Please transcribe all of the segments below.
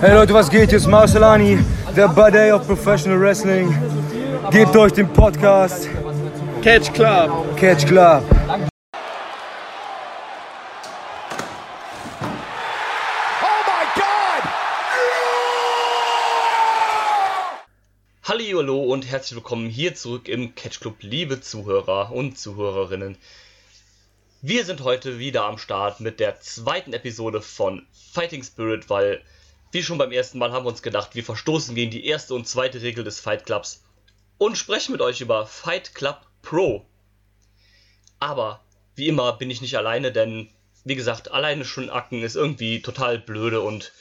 Hey Leute, was geht? Hier ist Marcelani, der Buddy of Professional Wrestling. Gebt euch den Podcast Catch Club. Catch Club. Hallo und herzlich willkommen hier zurück im Catch Club, liebe Zuhörer und Zuhörerinnen. Wir sind heute wieder am Start mit der zweiten Episode von Fighting Spirit, weil, wie schon beim ersten Mal, haben wir uns gedacht, wir verstoßen gegen die erste und zweite Regel des Fight Clubs und sprechen mit euch über Fight Club Pro. Aber, wie immer, bin ich nicht alleine, denn, wie gesagt, alleine schon Acken ist irgendwie total blöde und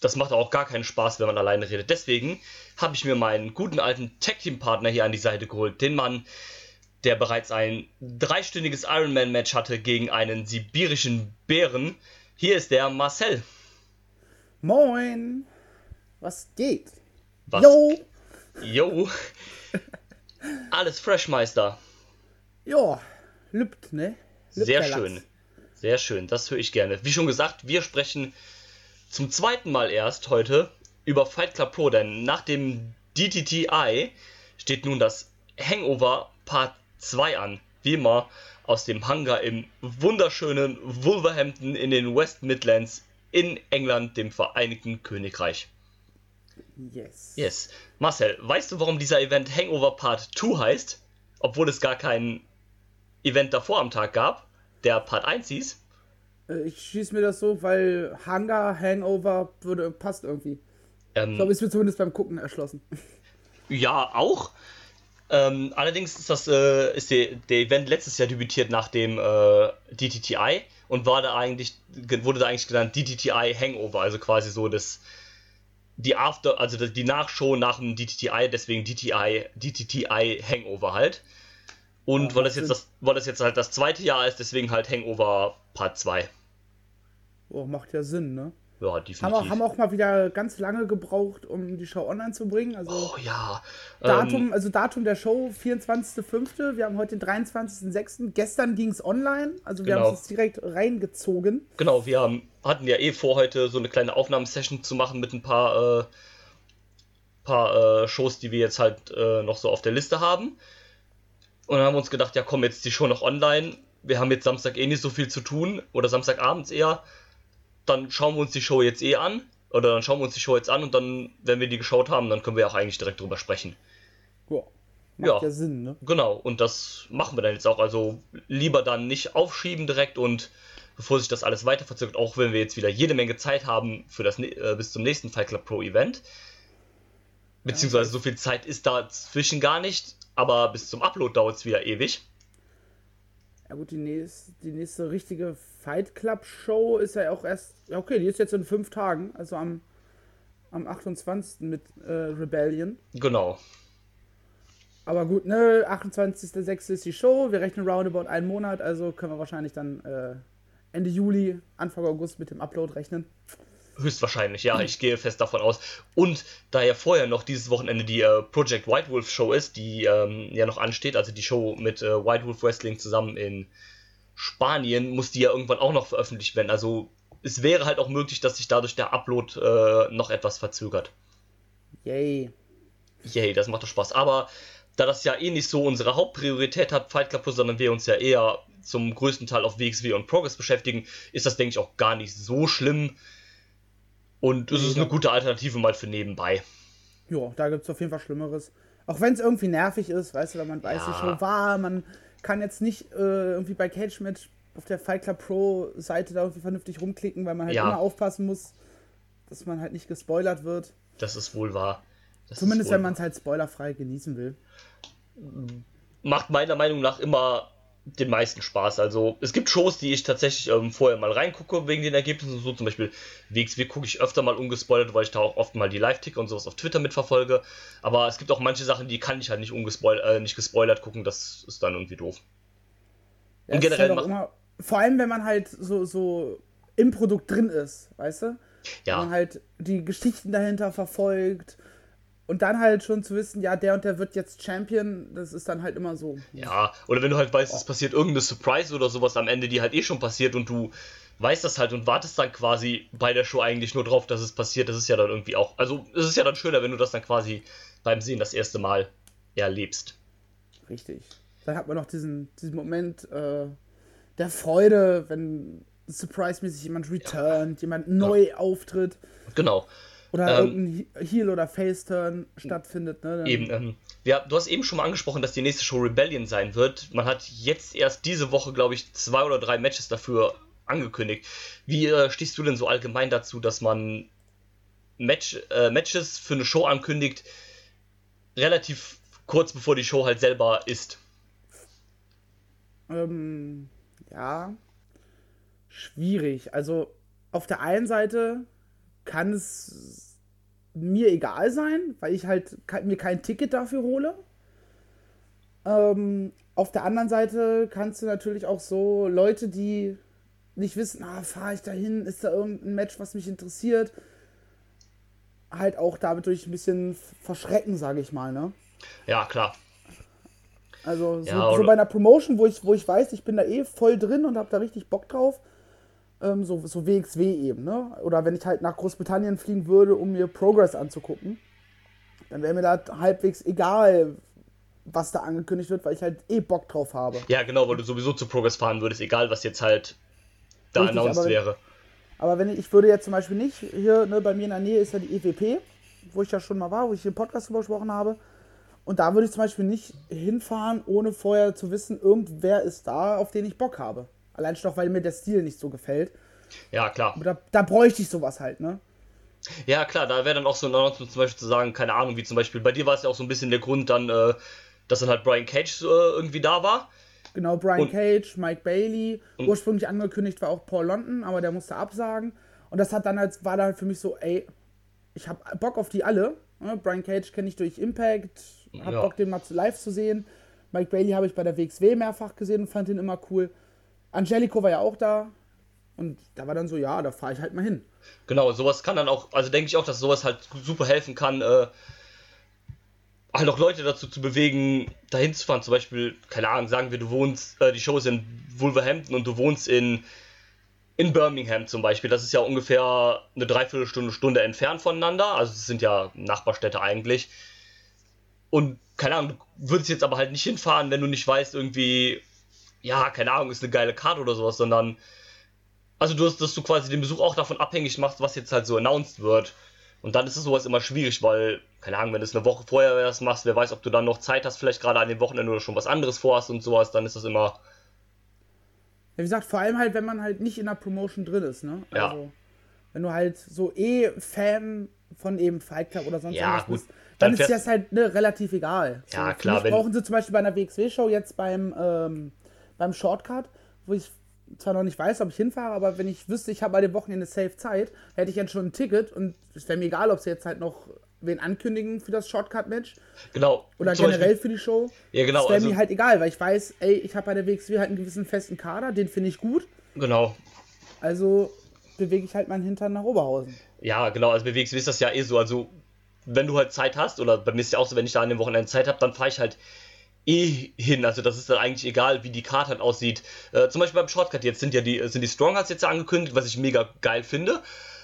das macht auch gar keinen Spaß, wenn man alleine redet. Deswegen habe ich mir meinen guten alten Tag-Team-Partner hier an die Seite geholt, den Mann, der bereits ein dreistündiges Ironman-Match hatte gegen einen sibirischen Bären. Hier ist der Marcel. Moin. Was geht? Was? Jo. Jo. Alles Freshmeister. Ja, lübt, ne? Lübt Sehr Lachs. schön. Sehr schön, das höre ich gerne. Wie schon gesagt, wir sprechen zum zweiten Mal erst heute über Fight Club Pro, denn nach dem DTTI steht nun das Hangover Part 2 an. Wie immer aus dem Hangar im wunderschönen Wolverhampton in den West Midlands in England, dem Vereinigten Königreich. Yes. Yes. Marcel, weißt du, warum dieser Event Hangover Part 2 heißt? Obwohl es gar kein Event davor am Tag gab, der Part 1 hieß? Äh, Ich schieße mir das so, weil Hunger, Hangover würde, passt irgendwie. Ich Ähm, glaube, ist mir zumindest beim Gucken erschlossen. Ja, auch. Ähm, allerdings ist das äh, ist der, der Event letztes Jahr debütiert nach dem äh, DTTI und war da eigentlich ge- wurde da eigentlich genannt DTTI Hangover, also quasi so das die After, also die Nachshow nach dem DTTI, deswegen DTI DTTI Hangover halt. Und Ja, weil das jetzt das weil das jetzt halt das zweite Jahr ist, deswegen halt Hangover Part 2. Oh, macht ja Sinn, ne? Ja, Haben definitiv. auch, haben auch mal wieder ganz lange gebraucht, um die Show online zu bringen. Also oh ja. Datum, Ähm, also Datum der Show 24.05. Wir haben heute den 23.06. Gestern ging es online, also wir Genau. haben es jetzt direkt reingezogen. Genau, wir haben, hatten ja eh vor, heute so eine kleine Aufnahmesession zu machen mit ein paar, äh, paar äh, Shows, die wir jetzt halt äh, noch so auf der Liste haben. Und dann haben wir uns gedacht, ja komm, jetzt die Show noch online. Wir haben jetzt Samstag eh nicht so viel zu tun oder Samstagabends eher. Dann schauen wir uns die Show jetzt eh an. Oder dann schauen wir uns die Show jetzt an und dann, wenn wir die geschaut haben, dann können wir auch eigentlich direkt drüber sprechen. Ja, macht Ja. ja Sinn, ne? Genau, und das machen wir dann jetzt auch. Also lieber dann nicht aufschieben direkt und bevor sich das alles weiter verzögert, auch wenn wir jetzt wieder jede Menge Zeit haben für das ne- äh, bis zum nächsten Fight Club Pro Event. Beziehungsweise so viel Zeit ist dazwischen gar nicht, aber bis zum Upload dauert es wieder ewig. Ja gut, die nächste, die nächste richtige Fight Club Show ist ja auch erst, ja okay, die ist jetzt in fünf Tagen, also am, am 28. mit äh, Rebellion. Genau. Aber gut, ne, 28.06. ist die Show, wir rechnen roundabout einen Monat, also können wir wahrscheinlich dann äh, Ende Juli, Anfang August mit dem Upload rechnen. Höchstwahrscheinlich, ja, ich gehe fest davon aus. Und da ja vorher noch dieses Wochenende die äh, Project White Wolf Show ist, die ähm, ja noch ansteht, also die Show mit äh, White Wolf Wrestling zusammen in Spanien, muss die ja irgendwann auch noch veröffentlicht werden. Also es wäre halt auch möglich, dass sich dadurch der Upload äh, noch etwas verzögert. Yay. Yay, das macht doch Spaß. Aber da das ja eh nicht so unsere Hauptpriorität hat, Fight Club Plus, sondern wir uns ja eher zum größten Teil auf WXW und Progress beschäftigen, ist das, denke ich, auch gar nicht so schlimm. Und es ist eine gute Alternative mal für nebenbei. Ja, da gibt es auf jeden Fall Schlimmeres. Auch wenn es irgendwie nervig ist, weißt du, wenn man weiß, Ja. die Show war, man kann jetzt nicht äh, irgendwie bei Cage Match auf der Fight Club Pro Seite da irgendwie vernünftig rumklicken, weil man halt Ja. immer aufpassen muss, dass man halt nicht gespoilert wird. Das ist wohl wahr. Das Zumindest wohl wenn man es halt spoilerfrei genießen will. macht meiner Meinung nach immer den meisten Spaß. Also es gibt Shows, die ich tatsächlich ähm, vorher mal reingucke wegen den Ergebnissen. So zum Beispiel WXW gucke ich öfter mal ungespoilert, weil ich da auch oft mal die Live-Ticker und sowas auf Twitter mitverfolge. Aber es gibt auch manche Sachen, die kann ich halt nicht, ungespoil äh, nicht gespoilert gucken. Das ist dann irgendwie doof. Ja, Und generell halt immer, vor allem wenn man halt so, so im Produkt drin ist, weißt du? Wenn man Ja, halt die Geschichten dahinter verfolgt und dann halt schon zu wissen, ja, der und der wird jetzt Champion, das ist dann halt immer so. ja. Oder wenn du halt weißt, es passiert irgendeine Surprise oder sowas am Ende, die halt eh schon passiert und du weißt das halt und wartest dann quasi bei der Show eigentlich nur drauf, dass es passiert. Das ist ja dann irgendwie auch, also es ist ja dann schöner, wenn du das dann quasi beim Sehen das erste Mal erlebst. Richtig. Dann hat man noch diesen, diesen Moment äh, der Freude, wenn surprise-mäßig jemand returnt, ja. jemand neu ja. auftritt. Genau. Oder ähm, irgendein Heel- oder Face-Turn stattfindet. Ne? Eben, ähm, ja, du hast eben schon mal angesprochen, dass die nächste Show Rebellion sein wird. Man hat jetzt erst diese Woche, glaube ich, zwei oder drei Matches dafür angekündigt. Wie äh, stehst du denn so allgemein dazu, dass man Match, äh, Matches für eine Show ankündigt, relativ kurz bevor die Show halt selber ist? Ähm, ja, schwierig. Also auf der einen Seite kann es mir egal sein, weil ich halt mir kein Ticket dafür hole. Ähm, auf der anderen Seite kannst du natürlich auch so Leute, die nicht wissen, ah, fahre ich da hin, ist da irgendein Match, was mich interessiert, halt auch damit durch ein bisschen verschrecken, sage ich mal, ne? Ja, klar. Also so, ja, so, bei einer Promotion, wo ich, wo ich weiß, ich bin da eh voll drin und habe da richtig Bock drauf, ähm, so, so WXW eben, ne? Oder wenn ich halt nach Großbritannien fliegen würde, um mir Progress anzugucken, dann wäre mir da halbwegs egal, was da angekündigt wird, weil ich halt eh Bock drauf habe. Ja, genau, weil du sowieso zu Progress fahren würdest, egal was jetzt halt da Richtig, announced aber wäre. Aber wenn ich, ich würde jetzt zum Beispiel nicht, hier ne, bei mir in der Nähe ist ja die EWP, wo ich ja schon mal war, wo ich den Podcast drüber gesprochen habe. Und da würde ich zum Beispiel nicht hinfahren, ohne vorher zu wissen, irgendwer ist da, auf den ich Bock habe. Allein schon auch, weil mir der Stil nicht so gefällt. Ja, klar. Da, da bräuchte ich sowas halt, ne? Ja, klar, da wäre dann auch so ein zum Beispiel zu sagen, keine Ahnung, wie zum Beispiel, bei dir war es ja auch so ein bisschen der Grund dann, äh, dass dann halt Brian Cage äh, irgendwie da war. Genau, Brian und, Cage, Mike Bailey. Ursprünglich angekündigt war auch Paul London, aber der musste absagen. Und das hat dann halt, war dann für mich so, ey, ich hab Bock auf die alle. Ne? Brian Cage kenne ich durch Impact, hab ja. Bock, den mal live zu sehen. Mike Bailey habe ich bei der WXW mehrfach gesehen und fand ihn immer cool. Angelico war ja auch da. Und da war dann so, ja, da fahre ich halt mal hin. Genau, sowas kann dann auch, also denke ich auch, dass sowas halt super helfen kann, äh, halt auch Leute dazu zu bewegen, dahin zu fahren. Zum Beispiel, keine Ahnung, sagen wir, du wohnst, äh, die Show ist in Wolverhampton und du wohnst in, in Birmingham zum Beispiel. Das ist ja ungefähr eine Dreiviertelstunde, Stunde entfernt voneinander. Also es sind ja Nachbarstädte eigentlich. Und keine Ahnung, du würdest jetzt aber halt nicht hinfahren, wenn du nicht weißt, irgendwie, ja, keine Ahnung, ist eine geile Karte oder sowas, sondern also du hast, dass du quasi den Besuch auch davon abhängig machst, was jetzt halt so announced wird. Und dann ist es sowas immer schwierig, weil, keine Ahnung, wenn du es eine Woche vorher das machst, wer weiß, ob du dann noch Zeit hast, vielleicht gerade an dem Wochenende oder schon was anderes vorhast und sowas, dann ist das immer. Ja, wie gesagt, vor allem halt, wenn man halt nicht in der Promotion drin ist, ne? Also, ja. wenn du halt so eh Fan von eben Fight Club oder sonst ja, gut. bist, dann, dann ist das halt ne, relativ egal. Ja, so, klar. Wenn... brauchen sie zum Beispiel bei einer WXW-Show jetzt beim, ähm, beim Shortcut, wo ich zwar noch nicht weiß, ob ich hinfahre, aber wenn ich wüsste, ich habe bei dem Wochenende safe Zeit, hätte ich jetzt schon ein Ticket und es wäre mir egal, ob sie jetzt halt noch wen ankündigen für das Shortcut-Match. Genau. Oder generell Beispiel, für die Show. Ja, genau. Das wäre also, mir halt egal, weil ich weiß, ey, ich habe bei der WXW halt einen gewissen festen Kader, den finde ich gut. Genau. Also bewege ich halt meinen Hintern nach Oberhausen. Ja, genau. Also bei WXW ist das ja eh so. Also, wenn du halt Zeit hast, oder bei mir ist es ja auch so, wenn ich da an dem Wochenende Zeit habe, dann fahre ich halt eh hin. Also das ist dann eigentlich egal, wie die Karte halt aussieht. Äh, zum Beispiel beim Shortcut jetzt sind ja die, sind die Stronghearts jetzt angekündigt, was ich mega geil finde.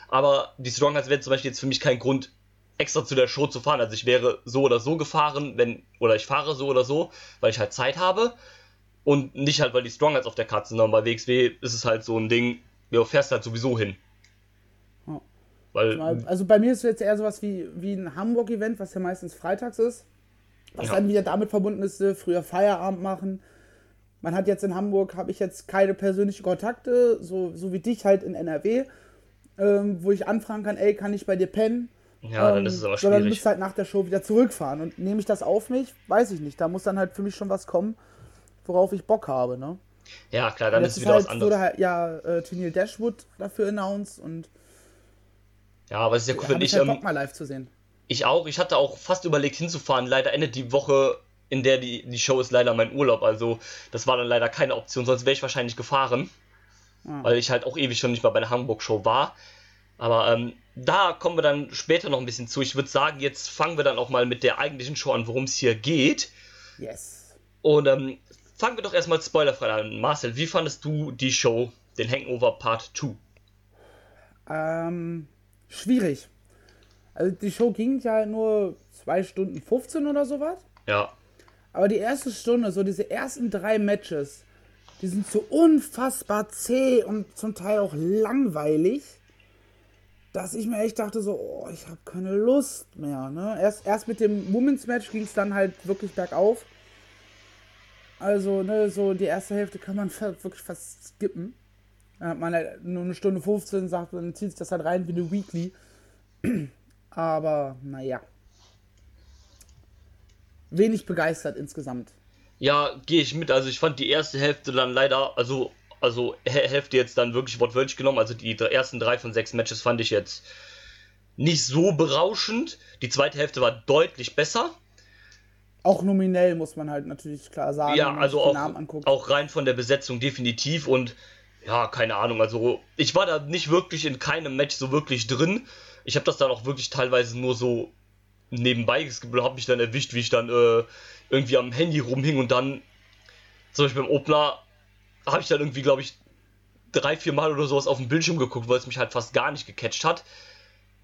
Aber die Stronghearts wären zum Beispiel jetzt für mich kein Grund, extra zu der Show zu fahren. Also ich wäre so oder so gefahren, wenn, oder ich fahre so oder so, weil ich halt Zeit habe. Und nicht halt, weil die Stronghearts auf der Karte sind, sondern bei WXW ist es halt so ein Ding, du fährst halt sowieso hin. Weil, also bei mir ist es jetzt eher sowas wie, wie ein Hamburg-Event, was ja meistens freitags ist. Was ja. dann wieder damit verbunden ist, äh, früher Feierabend machen. Man hat jetzt in Hamburg, habe ich jetzt keine persönlichen Kontakte, so, so wie dich halt in NRW, ähm, wo ich anfragen kann, ey, kann ich bei dir pennen? Ja, ähm, dann ist es aber schwierig. Sondern musst halt nach der Show wieder zurückfahren. Und nehme ich das auf mich? Weiß ich nicht. Da muss dann halt für mich schon was kommen, worauf ich Bock habe, ne? Ja, klar, dann ist es wieder halt, was anderes. Wurde halt, ja, äh, Tennille Dashwood dafür announced und ja, aber es ist ja cool, wenn ich. Halt ähm, Bock mal live zu sehen. Ich auch. Ich hatte auch fast überlegt hinzufahren. Leider endet die Woche, in der die, die Show ist, leider mein Urlaub. Also das war dann leider keine Option. Sonst wäre ich wahrscheinlich gefahren. Ah. Weil ich halt auch ewig schon nicht mal bei der Hamburg-Show war. Aber ähm, da kommen wir dann später noch ein bisschen zu. Ich würde sagen, jetzt fangen wir dann auch mal mit der eigentlichen Show an, worum es hier geht. Yes. Und ähm, fangen wir doch erstmal spoilerfrei an. Marcel, wie fandest du die Show den Hangover Part 2? Ähm, schwierig. Also die Show ging ja nur 2 Stunden 15 oder sowas. Ja. Aber die erste Stunde, so diese ersten drei Matches, die sind so unfassbar zäh und zum Teil auch langweilig, dass ich mir echt dachte so, oh, ich habe keine Lust mehr. Ne? Erst, erst mit dem Women's Match ging es dann halt wirklich bergauf. Also, ne, so die erste Hälfte kann man wirklich fast skippen. Dann hat man halt nur eine Stunde 15, sagt, dann zieht sich das halt rein wie eine Weekly. Aber, naja. Wenig begeistert insgesamt. Ja, gehe ich mit. Also ich fand die erste Hälfte dann leider, also, also Hälfte jetzt dann wirklich wortwörtlich genommen. Also die ersten drei von sechs Matches fand ich jetzt nicht so berauschend. Die zweite Hälfte war deutlich besser. Auch nominell muss man halt natürlich klar sagen. Ja, also auch, auch rein von der Besetzung definitiv und ja, keine Ahnung. Also ich war da nicht wirklich in keinem Match so wirklich drin. Ich habe das dann auch wirklich teilweise nur so nebenbei geskippelt, habe mich dann erwischt, wie ich dann äh, irgendwie am Handy rumhing und dann zum Beispiel beim Opener habe ich dann irgendwie, glaube ich, drei, vier Mal oder sowas auf dem Bildschirm geguckt, weil es mich halt fast gar nicht gecatcht hat.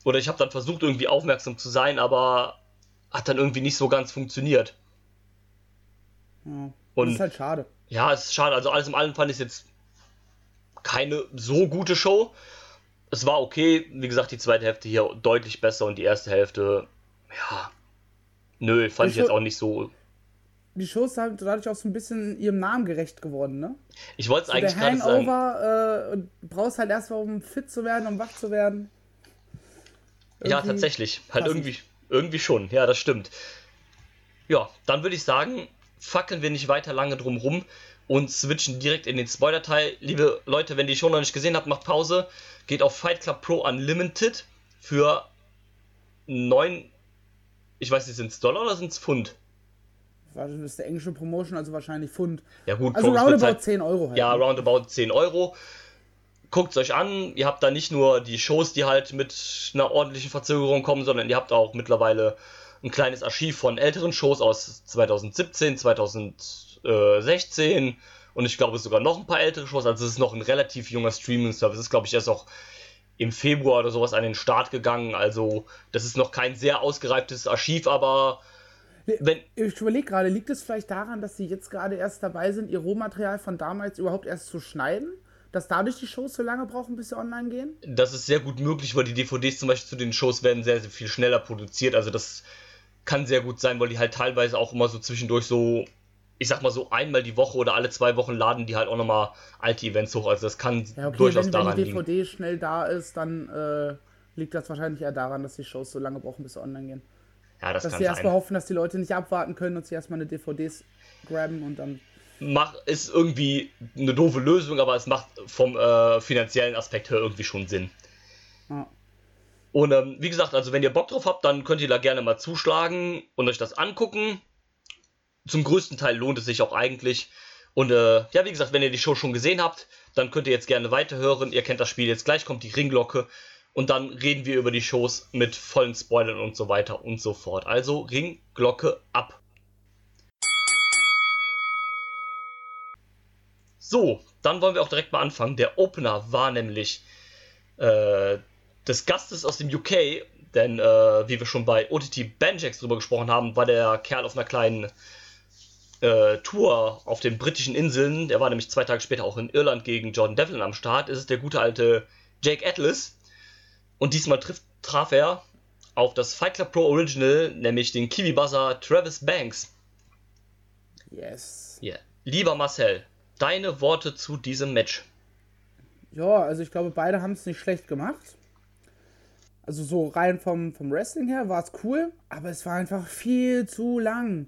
Oder ich habe dann versucht, irgendwie aufmerksam zu sein, aber hat dann irgendwie nicht so ganz funktioniert. Ja, und, ist halt schade. Ja, es ist schade. Also alles in allem fand ich jetzt keine so gute Show. Es war okay. Wie gesagt, die zweite Hälfte hier deutlich besser und die erste Hälfte, ja, nö, fand die ich jetzt auch nicht so. Die Show ist halt dadurch auch so ein bisschen ihrem Namen gerecht geworden, ne? Ich wollte es so eigentlich gerade sagen. Hangover, äh, brauchst halt erstmal, um fit zu werden, um wach zu werden. Irgendwie ja, tatsächlich. Halt irgendwie, irgendwie schon. Ja, das stimmt. Ja, dann würde ich sagen, fackeln wir nicht weiter lange drum rum und switchen direkt in den Spoiler-Teil. Liebe Leute, wenn ihr die Show noch nicht gesehen habt, macht Pause. Geht auf Fight Club Pro Unlimited für 9, ich weiß nicht, sind es Dollar oder sind es Pfund? Das ist der englische Promotion, also wahrscheinlich Pfund. Ja gut, also roundabout halt, 10 Euro. Halt. Ja, ne? roundabout 10 Euro. Guckt es euch an. Ihr habt da nicht nur die Shows, die halt mit einer ordentlichen Verzögerung kommen, sondern ihr habt auch mittlerweile ein kleines Archiv von älteren Shows aus 2017, 2016 und ich glaube sogar noch ein paar ältere Shows. Also es ist noch ein relativ junger Streaming-Service. Es ist, glaube ich, erst auch im Februar oder sowas an den Start gegangen. Also das ist noch kein sehr ausgereiftes Archiv, aber wenn ich überlege gerade, liegt es vielleicht daran, dass sie jetzt gerade erst dabei sind, ihr Rohmaterial von damals überhaupt erst zu schneiden? Dass dadurch die Shows so lange brauchen, bis sie online gehen? Das ist sehr gut möglich, weil die DVDs zum Beispiel zu den Shows werden sehr, sehr viel schneller produziert. Also das kann sehr gut sein, weil die halt teilweise auch immer so zwischendurch so, ich sag mal so einmal die Woche oder alle zwei Wochen laden die halt auch nochmal alte Events hoch. Also das kann ja, okay, durchaus wenn, daran liegen. Wenn die DVD liegen. schnell da ist, dann äh, liegt das wahrscheinlich eher daran, dass die Shows so lange brauchen, bis sie online gehen. Ja, das dass kann sie erstmal hoffen, dass die Leute nicht abwarten können und sie erstmal eine DVDs graben und dann. Mach, ist irgendwie eine doofe Lösung, aber es macht vom äh, finanziellen Aspekt her irgendwie schon Sinn. Ja. Und ähm, wie gesagt, also wenn ihr Bock drauf habt, dann könnt ihr da gerne mal zuschlagen und euch das angucken. Zum größten Teil lohnt es sich auch eigentlich. Und äh, ja, wie gesagt, wenn ihr die Show schon gesehen habt, dann könnt ihr jetzt gerne weiterhören. Ihr kennt das Spiel, jetzt gleich kommt die Ringglocke. Und dann reden wir über die Shows mit vollen Spoilern und so weiter und so fort. Also Ringglocke ab. So, dann wollen wir auch direkt mal anfangen. Der Opener war nämlich äh, des Gastes aus dem UK, denn äh, wie wir schon bei OTT Banjax drüber gesprochen haben, war der Kerl auf einer kleinen äh, Tour auf den britischen Inseln. Der war nämlich zwei Tage später auch in Irland gegen Jordan Devlin am Start. Es ist der gute alte Jake Atlas. Und diesmal trifft, traf er auf das Fight Club Pro Original, nämlich den Kiwi Buzzer Travis Banks. Yes. Yeah. Lieber Marcel, deine Worte zu diesem Match. Ja, also ich glaube, beide haben es nicht schlecht gemacht also so rein vom, vom Wrestling her war es cool, aber es war einfach viel zu lang.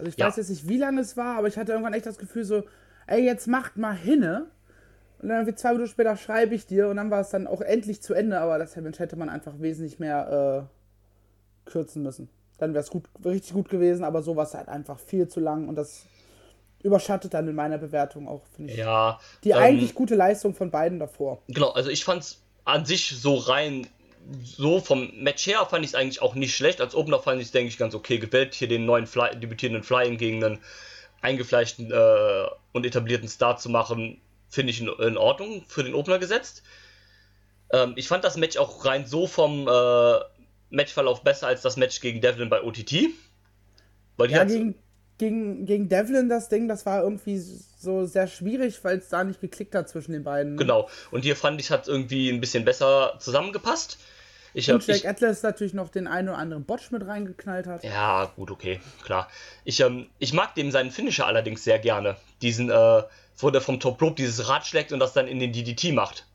Also ich ja. weiß jetzt nicht, wie lang es war, aber ich hatte irgendwann echt das Gefühl so, ey, jetzt macht mal hinne. Und dann wie zwei Minuten später schreibe ich dir und dann war es dann auch endlich zu Ende, aber das hätte man einfach wesentlich mehr äh, kürzen müssen. Dann wäre es gut, richtig gut gewesen, aber so war es halt einfach viel zu lang und das überschattet dann in meiner Bewertung auch, finde ich. Ja. Die ähm, eigentlich gute Leistung von beiden davor. Genau, also ich fand es an sich so rein so vom Match her fand ich es eigentlich auch nicht schlecht. Als Opener fand ich es, denke ich, ganz okay gewählt. Hier den neuen Fly, debütierenden Flying gegen einen eingefleischten äh, und etablierten Star zu machen, finde ich in, in, Ordnung für den Opener gesetzt. Ähm, ich fand das Match auch rein so vom äh, Matchverlauf besser als das Match gegen Devlin bei OTT. Weil ja, gegen, gegen, gegen Devlin das Ding, das war irgendwie so sehr schwierig, weil es da nicht geklickt hat zwischen den beiden. Genau. Und hier fand ich, hat irgendwie ein bisschen besser zusammengepasst. Ich und Jack ich, Atlas natürlich noch den einen oder anderen Botch mit reingeknallt hat. Ja, gut, okay, klar. Ich, ähm, ich mag dem seinen Finisher allerdings sehr gerne. Diesen, äh, wo der vom Top Rope dieses Rad schlägt und das dann in den DDT macht.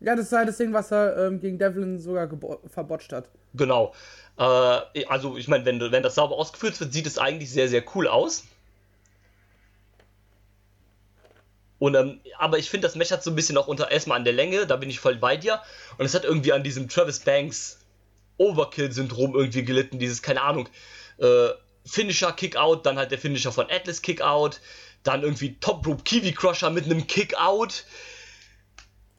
Ja, das ist halt das Ding, was er ähm, gegen Devlin sogar verbotcht hat. Genau. Äh, also, ich meine, wenn, wenn das sauber ausgeführt wird, sieht es eigentlich sehr, sehr cool aus. Und, ähm, aber ich finde, das Match hat so ein bisschen auch unter erstmal an der Länge, da bin ich voll bei dir. Und es hat irgendwie an diesem Travis Banks Overkill-Syndrom irgendwie gelitten, dieses, keine Ahnung, äh, Finisher Kickout, dann halt der Finisher von Atlas Kickout, dann irgendwie Top Rope Kiwi Crusher mit einem Kickout.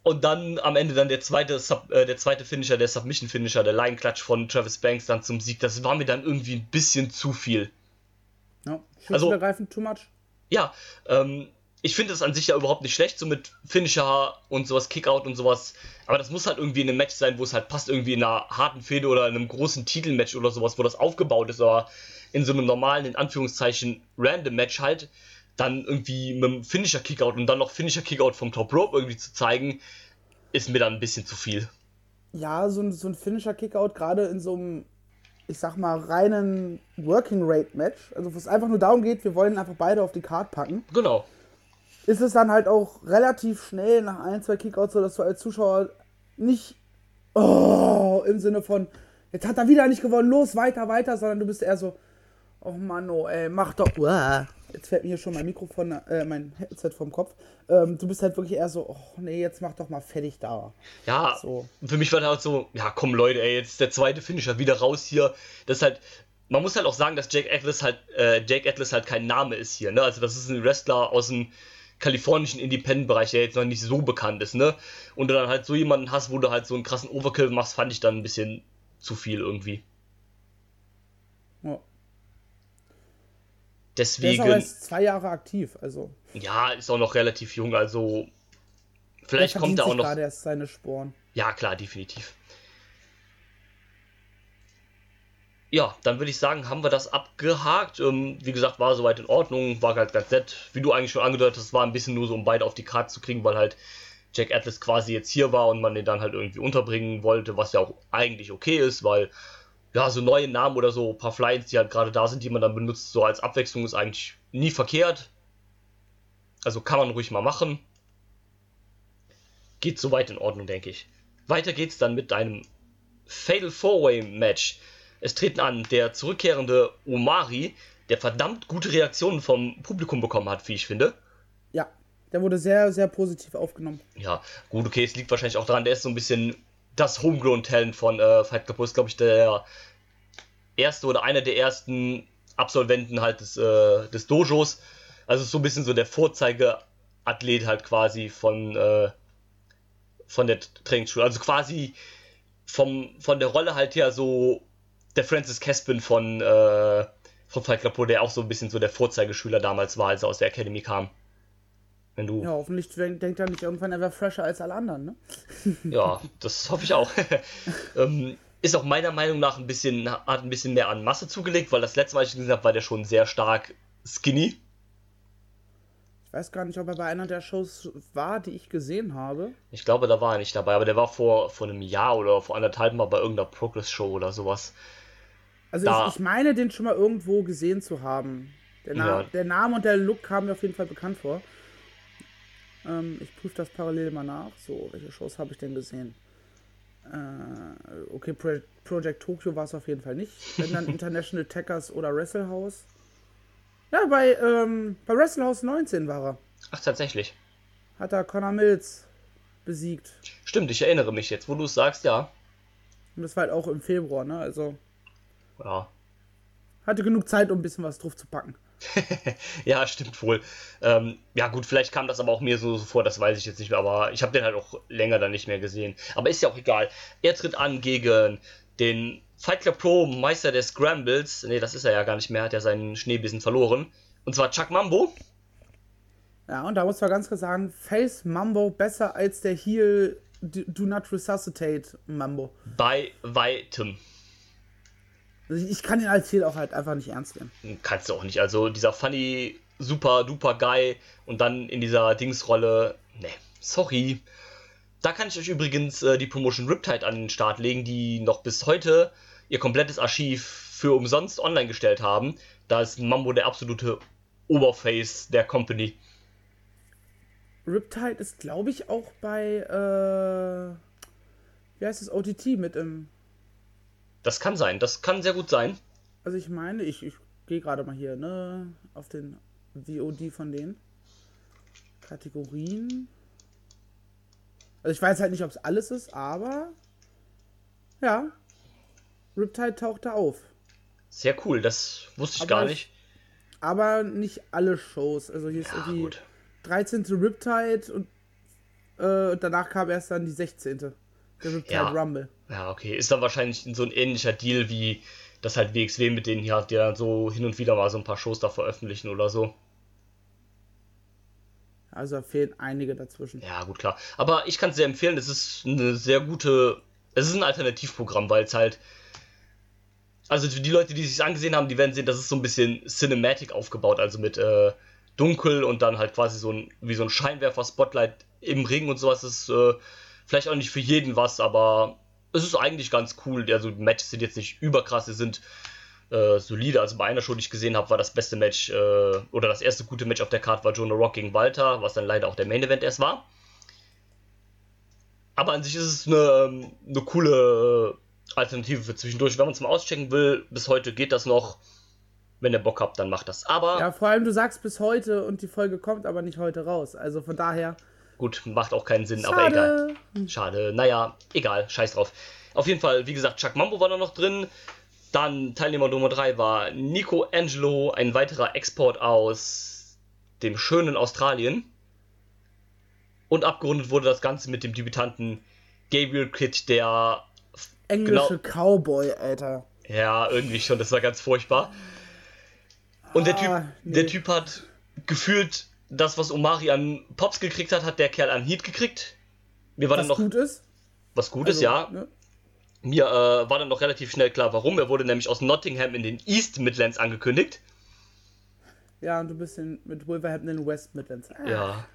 Und dann am Ende dann der zweite, Sub, äh, der zweite Finisher, der Submission Finisher, der Line Clutch von Travis Banks dann zum Sieg. Das war mir dann irgendwie ein bisschen zu viel. Ja, also, too much. Ja, ähm, ich finde das an sich ja überhaupt nicht schlecht, so mit Finisher und sowas, Kickout und sowas. Aber das muss halt irgendwie in einem Match sein, wo es halt passt, irgendwie in einer harten Fehde oder in einem großen Titelmatch oder sowas, wo das aufgebaut ist, aber in so einem normalen, in Anführungszeichen, random Match halt, dann irgendwie mit einem Finisher Kickout und dann noch Finisher Kickout vom Top Rope irgendwie zu zeigen, ist mir dann ein bisschen zu viel. Ja, so ein, so ein Finisher Kickout, gerade in so einem, ich sag mal, reinen Working Rate Match, also wo es einfach nur darum geht, wir wollen einfach beide auf die Card packen. Genau ist es dann halt auch relativ schnell nach ein, zwei Kickouts so, dass du als Zuschauer nicht oh, im Sinne von, jetzt hat er wieder nicht gewonnen, los, weiter, weiter, sondern du bist eher so, oh Mann, oh, ey, mach doch, uah. Jetzt fällt mir hier schon mein Mikrofon, äh, mein Headset vom Kopf. Ähm, du bist halt wirklich eher so, oh nee, jetzt mach doch mal fertig da. Ja, so. für mich war halt so, ja komm Leute, ey, jetzt der zweite Finisher wieder raus hier. Das ist halt, man muss halt auch sagen, dass Jake Atlas halt, äh, Jake Atlas halt kein Name ist hier, ne? Also das ist ein Wrestler aus dem kalifornischen Independent-Bereich, der jetzt noch nicht so bekannt ist, ne? Und du dann halt so jemanden hast, wo du halt so einen krassen Overkill machst, fand ich dann ein bisschen zu viel irgendwie. Ja. Deswegen. Der ist erst zwei Jahre aktiv, also. Ja, ist auch noch relativ jung, also. Vielleicht kommt er auch noch. gerade erst seine Sporen. Ja, klar, definitiv. ja, dann würde ich sagen, haben wir das abgehakt. Ähm, wie gesagt, war soweit in Ordnung, war halt ganz nett. Wie du eigentlich schon angedeutet hast, war ein bisschen nur so, um beide auf die Karte zu kriegen, weil halt Jack Atlas quasi jetzt hier war und man den dann halt irgendwie unterbringen wollte, was ja auch eigentlich okay ist, weil ja, so neue Namen oder so, ein paar Flights, die halt gerade da sind, die man dann benutzt, so als Abwechslung ist eigentlich nie verkehrt. Also kann man ruhig mal machen. Geht soweit in Ordnung, denke ich. Weiter geht's dann mit einem Fatal Four-Way Match es treten an der zurückkehrende Omari, der verdammt gute Reaktionen vom Publikum bekommen hat, wie ich finde. Ja, der wurde sehr, sehr positiv aufgenommen. Ja, gut, okay, es liegt wahrscheinlich auch daran, der ist so ein bisschen das Homegrown-Talent von äh, Fight Club, ist, glaube ich, der erste oder einer der ersten Absolventen halt des, äh, des Dojos. Also so ein bisschen so der Vorzeigeathlet halt quasi von, äh, von der Trainingsschule. Also quasi vom, von der Rolle halt her so der Francis Caspin von, äh, von Fight Club, der auch so ein bisschen so der Vorzeigeschüler damals war, als er aus der Academy kam. Wenn du ja, hoffentlich denkt er nicht irgendwann, er wäre fresher als alle anderen, ne? ja, das hoffe ich auch. ähm, ist auch meiner Meinung nach ein bisschen, hat ein bisschen mehr an Masse zugelegt, weil das letzte Mal, ich gesehen habe, war der schon sehr stark skinny. Ich weiß gar nicht, ob er bei einer der Shows war, die ich gesehen habe. Ich glaube, da war er nicht dabei, aber der war vor, vor einem Jahr oder vor anderthalb Mal bei irgendeiner Progress-Show oder sowas. Also ich, ich, meine, den schon mal irgendwo gesehen zu haben. Der, Na ja. der Name und der Look kamen mir auf jeden Fall bekannt vor. Ähm, ich prüfe das parallel mal nach. So, welche Shows habe ich denn gesehen? Äh, okay, Pro Project Tokyo war es auf jeden Fall nicht. Wenn dann International Tackers oder Wrestle House. Ja, bei, ähm, bei Wrestle House 19 war er. Ach, tatsächlich. Hat er Connor Mills besiegt. Stimmt, ich erinnere mich jetzt, wo du es sagst, ja. Und das war halt auch im Februar, ne? Also ja. Hatte genug Zeit, um ein bisschen was drauf zu packen. ja, stimmt wohl. Ähm, ja, gut, vielleicht kam das aber auch mir so, so vor, das weiß ich jetzt nicht mehr, aber ich habe den halt auch länger dann nicht mehr gesehen. Aber ist ja auch egal. Er tritt an gegen den Fight Club Pro Meister der Scrambles. Ne, das ist er ja gar nicht mehr, hat ja seinen Schneebissen verloren. Und zwar Chuck Mambo. Ja, und da muss man ganz klar sagen, Face Mambo besser als der Heel Do Not Resuscitate Mambo. Bei weitem. Also ich kann ihn als Heel auch halt einfach nicht ernst nehmen. Kannst du auch nicht. Also dieser funny, super duper Guy und dann in dieser Dingsrolle. Ne, sorry. Da kann ich euch übrigens äh, die Promotion Riptide an den Start legen, die noch bis heute ihr komplettes Archiv für umsonst online gestellt haben. Da ist Mambo der absolute Oberface der Company. Riptide ist, glaube ich, auch bei, äh, wie heißt es, OTT mit im. Das kann sein, das kann sehr gut sein. Also ich meine, ich, ich gehe gerade mal hier, ne, auf den VOD von denen. Kategorien. Also ich weiß halt nicht, ob es alles ist, aber ja, Riptide taucht da auf. Sehr cool, das wusste ich Aber gar ich- nicht. Aber nicht alle Shows. Also hier ist Ja, irgendwie gut. 13. Riptide und äh, danach kam erst dann die 16. Der Riptide Ja. Rumble. Ja, okay. Ist dann wahrscheinlich so ein ähnlicher Deal wie das halt WXW mit denen hier hat, die dann so hin und wieder mal so ein paar Shows da veröffentlichen oder so. Also da fehlen einige dazwischen. Ja, gut, klar. Aber ich kann es sehr empfehlen. Es ist eine sehr gute. Es ist ein Alternativprogramm, weil es halt. Also für die Leute, die sich angesehen haben, die werden sehen, das ist so ein bisschen Cinematic aufgebaut, also mit äh, dunkel und dann halt quasi so ein wie so ein Scheinwerfer-Spotlight im Ring und sowas. Das ist äh, vielleicht auch nicht für jeden was, aber es ist eigentlich ganz cool. Also die Matches sind jetzt nicht überkrass, sie sind äh, solide. Also bei einer Show, die ich gesehen habe, war das beste Match äh, oder das erste gute Match auf der Karte war Jonah Rock gegen Walter, was dann leider auch der Main Event erst war. Aber an sich ist es eine, ähm, eine coole äh, Alternative für zwischendurch. Wenn man es mal auschecken will, bis heute geht das noch. Wenn ihr Bock habt, dann macht das. Aber Ja, vor allem du sagst bis heute und die Folge kommt aber nicht heute raus. Also von daher. Gut, macht auch keinen Sinn, aber egal. Schade. Schade. Naja, egal, scheiß drauf. Auf jeden Fall, wie gesagt, Chuck Mambo war da noch drin. Dann Teilnehmer Nummer 3 war Nico Angelo, ein weiterer Export aus dem schönen Australien. Und abgerundet wurde das Ganze mit dem Debütanten Gabriel Kidd, der Englische Cowboy, Alter. Ja, irgendwie schon, das war ganz furchtbar. Und der Typ, Ah, nee. der Typ hat gefühlt das, was Omari an Pops gekriegt hat, hat der Kerl an Heat gekriegt. Mir war Was dann noch gut ist. was Gutes, Also, ja. ne? Mir äh, war dann noch relativ schnell klar, warum. Er wurde nämlich aus Nottingham in den East Midlands angekündigt. Ja, und du bist in, mit Wolverhampton in den West Midlands. Ah, Ja.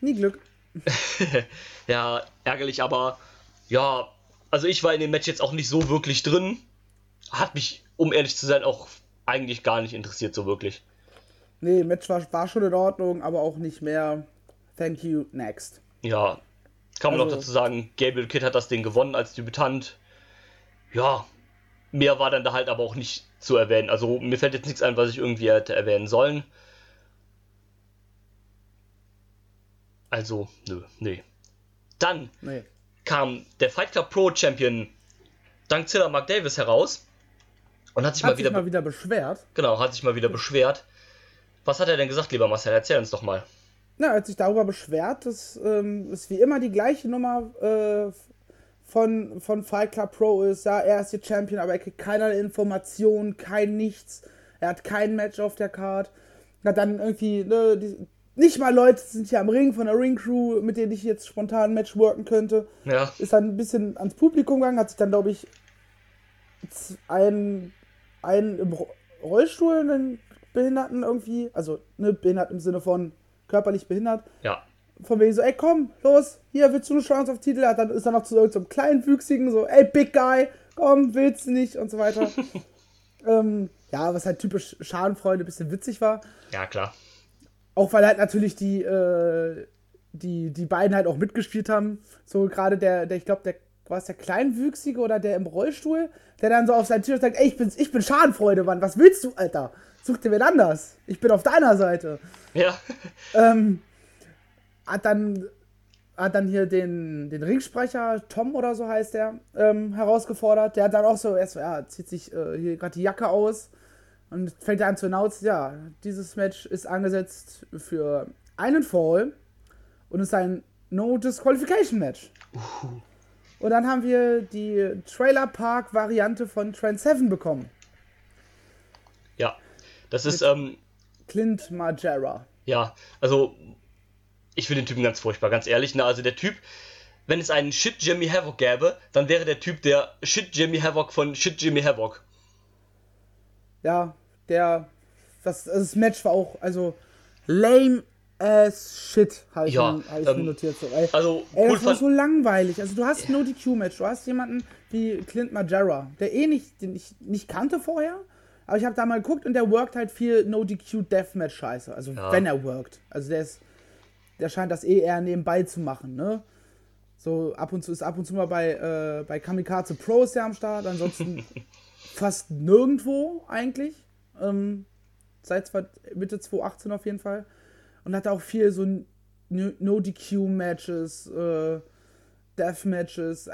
Nie Glück. ja, ärgerlich, aber ja, also ich war in dem Match jetzt auch nicht so wirklich drin. Hat mich, um ehrlich zu sein, auch eigentlich gar nicht interessiert, so wirklich. Nee, Match war, war schon in Ordnung, aber auch nicht mehr. Thank you, next. Ja, kann man Also- noch dazu sagen, Gabriel Kidd hat das Ding gewonnen als Debütant. Ja, mehr war dann da halt aber auch nicht zu erwähnen. Also mir fällt jetzt nichts ein, was ich irgendwie hätte erwähnen sollen. Also, nö, nee. Dann Nee. kam der Fight Club Pro Champion dank Zilla Mark Davis heraus und hat sich Hat mal sich wieder, mal wieder beschwert. genau, hat sich mal wieder beschwert. Was hat er denn gesagt, lieber Marcel? Erzähl uns doch mal. Na, er hat sich darüber beschwert, dass ähm, es wie immer die gleiche Nummer äh, von, von Fight Club Pro ist. Ja, er ist hier Champion, aber er kriegt keinerlei Informationen, kein nichts. Er hat kein Match auf der Card. Hat dann irgendwie, ne, die, nicht mal Leute sind hier am Ring von der Ring Crew, mit denen ich jetzt spontan ein Match worken könnte. Ja, Ist dann ein bisschen ans Publikum gegangen, hat sich dann, glaube ich, einen, einen im Ro- Rollstuhl, einen Behinderten irgendwie, also ne, behindert im Sinne von körperlich behindert, ja. von wegen so, ey komm, los, hier willst du eine Chance auf Titel, dann ist dann noch zu irgendeinem kleinwüchsigen, so, ey Big Guy, komm, willst du nicht und so weiter. ähm, ja, was halt typisch Schadenfreude, ein bisschen witzig war. Ja, klar. Auch weil halt natürlich die, äh, die, die beiden halt auch mitgespielt haben. So gerade der, der, ich glaube, der war es der Kleinwüchsige oder der im Rollstuhl, der dann so auf sein Tisch sagt, ey, ich bin, ich bin Schadenfreude, Mann, was willst du, Alter? Such dir wen anders. Ich bin auf deiner Seite. Ja. Ähm, hat dann hat dann hier den, den Ringsprecher, Tom oder so heißt der, ähm, herausgefordert. Der hat dann auch so, erst, ja, zieht sich äh, hier gerade die Jacke aus und fängt an zu announcen, ja, dieses Match ist angesetzt für einen Fall und ist ein No Disqualification Match. Und dann haben wir die Trailer Park Variante von Trend 7 bekommen. Ja. Das ist, ähm, Clint Margera. Ja, also ich finde den Typen ganz furchtbar, ganz ehrlich. Ne? Also der Typ, wenn es einen Shit Jimmy Havoc gäbe, dann wäre der Typ der Shit Jimmy Havoc von Shit Jimmy Havoc. Ja, der. Das, das Match war auch, also lame as shit, habe ich, Ja, mir, hab ich ähm, notiert. So, ey. Also Ey, das war so langweilig. Also du hast no DQ-Match, du hast jemanden wie Clint Majera, der eh nicht, den ich nicht kannte vorher, aber ich habe da mal geguckt und der workt halt viel no DQ Deathmatch Scheiße. Also Ja. wenn er workt. Also der ist, der scheint das eh eher nebenbei zu machen, ne? So ab und zu ist ab und zu mal bei, äh, bei Kamikaze Pro ist der am Start, ansonsten fast nirgendwo eigentlich. Ähm, seit zwei, Mitte 2018 auf jeden Fall. Und hat auch viel so No-DQ-Matches, äh, Deathmatches.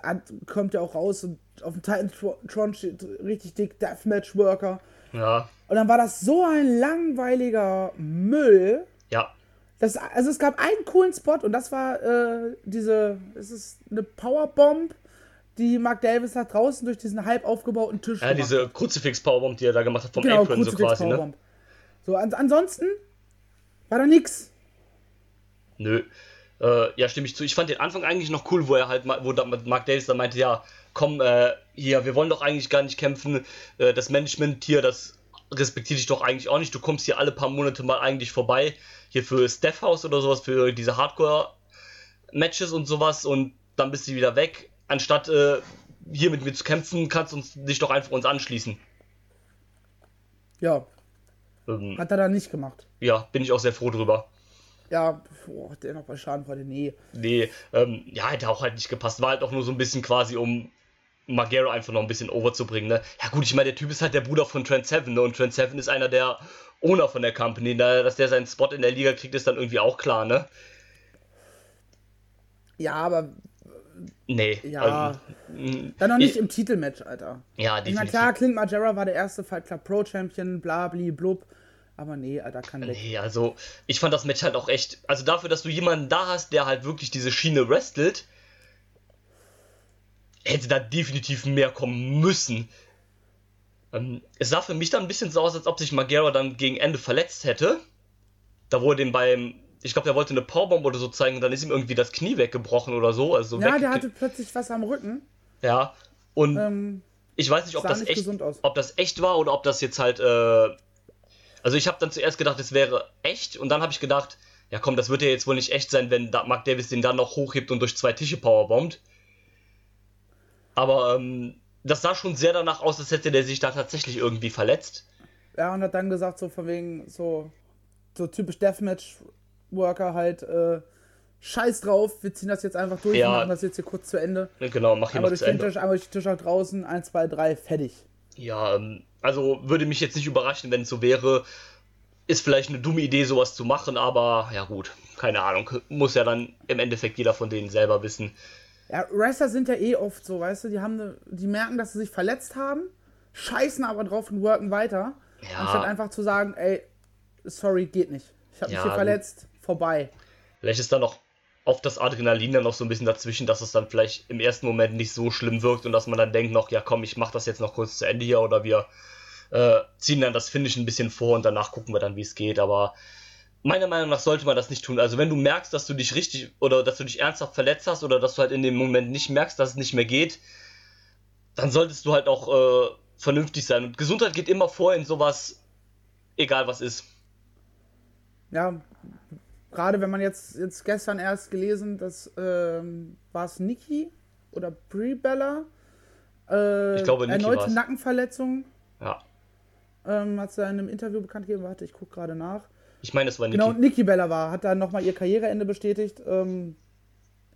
Kommt ja auch raus und auf dem Titan-Tron steht richtig dick Deathmatch-Worker. Ja, Und dann war das so ein langweiliger Müll. ja, Das, also es gab einen coolen Spot und das war äh, diese, es ist eine Powerbomb, die Mark Davis nach draußen durch diesen halb aufgebauten Tisch ja gemacht diese Kruzifix-Powerbomb, die er da gemacht hat vom Genau, Apron so quasi, ne? Powerbomb. So, an, ansonsten war da nix. Nö. Äh, ja, stimme ich zu. Ich fand den Anfang eigentlich noch cool, wo er halt, wo da Mark Davis dann meinte, ja, komm, äh, hier, wir wollen doch eigentlich gar nicht kämpfen. Äh, das Management hier, das respektiert dich doch eigentlich auch nicht. Du kommst hier alle paar Monate mal eigentlich vorbei. Hier für Steph House oder sowas, für diese Hardcore-Matches und sowas und dann bist du wieder weg. Anstatt äh, hier mit mir zu kämpfen, kannst du uns, dich doch einfach uns anschließen. Ja, Ähm, hat er da nicht gemacht. ja, bin ich auch sehr froh drüber. Ja, boah, der noch bei Schadenfreude, nee. Nee, ähm, ja, hätte auch halt nicht gepasst. War halt auch nur so ein bisschen quasi, um Magero einfach noch ein bisschen overzubringen, ne? Ja gut, ich meine, der Typ ist halt der Bruder von Trent Seven, ne? Und Trent Seven ist einer der Owner von der Company. Da, dass der seinen Spot in der Liga kriegt, ist dann irgendwie auch klar, ne? Ja, aber Nee. Ja. Ähm, dann noch nicht ich, im Titelmatch, Alter. Ja, Ich meine, definitiv. klar, Clint Majera war der erste Fight Club Pro Champion, bla, bli, blub. Aber nee, Alter, kann weg. Nee, also ich fand das Match halt auch echt. Also dafür, dass du jemanden da hast, der halt wirklich diese Schiene wrestelt, hätte da definitiv mehr kommen müssen. Ähm, es sah für mich dann ein bisschen so aus, als ob sich Magera dann gegen Ende verletzt hätte. Da wurde ihm beim. Ich glaube, der wollte eine Powerbomb oder so zeigen und dann ist ihm irgendwie das Knie weggebrochen oder so. Also Ja, der hatte plötzlich was am Rücken. Ja. Und Ähm, ich weiß nicht, ob das nicht echt, ob das echt war oder ob das jetzt halt. Äh, also ich habe dann zuerst gedacht, es wäre echt und dann habe ich gedacht, ja komm, das wird ja jetzt wohl nicht echt sein, wenn Mark Davis den dann noch hochhebt und durch zwei Tische powerbombt. Aber ähm, das sah schon sehr danach aus, als hätte der sich da tatsächlich irgendwie verletzt. ja, und hat dann gesagt, so von wegen, so, so typisch Deathmatch-Worker halt, äh, scheiß drauf, wir ziehen das jetzt einfach durch, Ja. machen das jetzt hier kurz zu Ende. Genau, mach hier Einmal durch zu den Ende. Tisch, einmal durch den Tisch nach draußen, 1, 2, 3, fertig. Ja, ähm, also würde mich jetzt nicht überraschen, wenn es so wäre. Ist vielleicht eine dumme Idee, sowas zu machen, aber ja gut, keine Ahnung. Muss ja dann im Endeffekt jeder von denen selber wissen. Ja, Wrestler sind ja eh oft so, weißt du, die haben ne, die merken, dass sie sich verletzt haben, scheißen aber drauf und worken weiter, Ja. anstatt einfach zu sagen, ey, sorry, geht nicht. Ich habe Ja, mich hier verletzt, vorbei. Vielleicht ist dann noch oft das Adrenalin dann noch so ein bisschen dazwischen, dass es dann vielleicht im ersten Moment nicht so schlimm wirkt und dass man dann denkt noch, ja komm, ich mach das jetzt noch kurz zu Ende hier oder wir äh, ziehen dann das Finish ein bisschen vor und danach gucken wir dann, wie es geht. Aber meiner Meinung nach sollte man das nicht tun. Also wenn du merkst, dass du dich richtig oder dass du dich ernsthaft verletzt hast oder dass du halt in dem Moment nicht merkst, dass es nicht mehr geht, dann solltest du halt auch äh, vernünftig sein. Und Gesundheit geht immer vor in sowas, egal was ist. Ja, gerade wenn man jetzt, jetzt gestern erst gelesen, dass, ähm, war es Nikki oder Brie Bella? Äh, Ich glaube, Nikki Erneute war's. Nackenverletzung, Ja. ähm, hat sie in einem Interview bekannt gegeben. Warte, ich gucke gerade nach. Ich meine, es war Niki. Genau, Nikki Bella war, hat dann nochmal ihr Karriereende bestätigt. Ähm,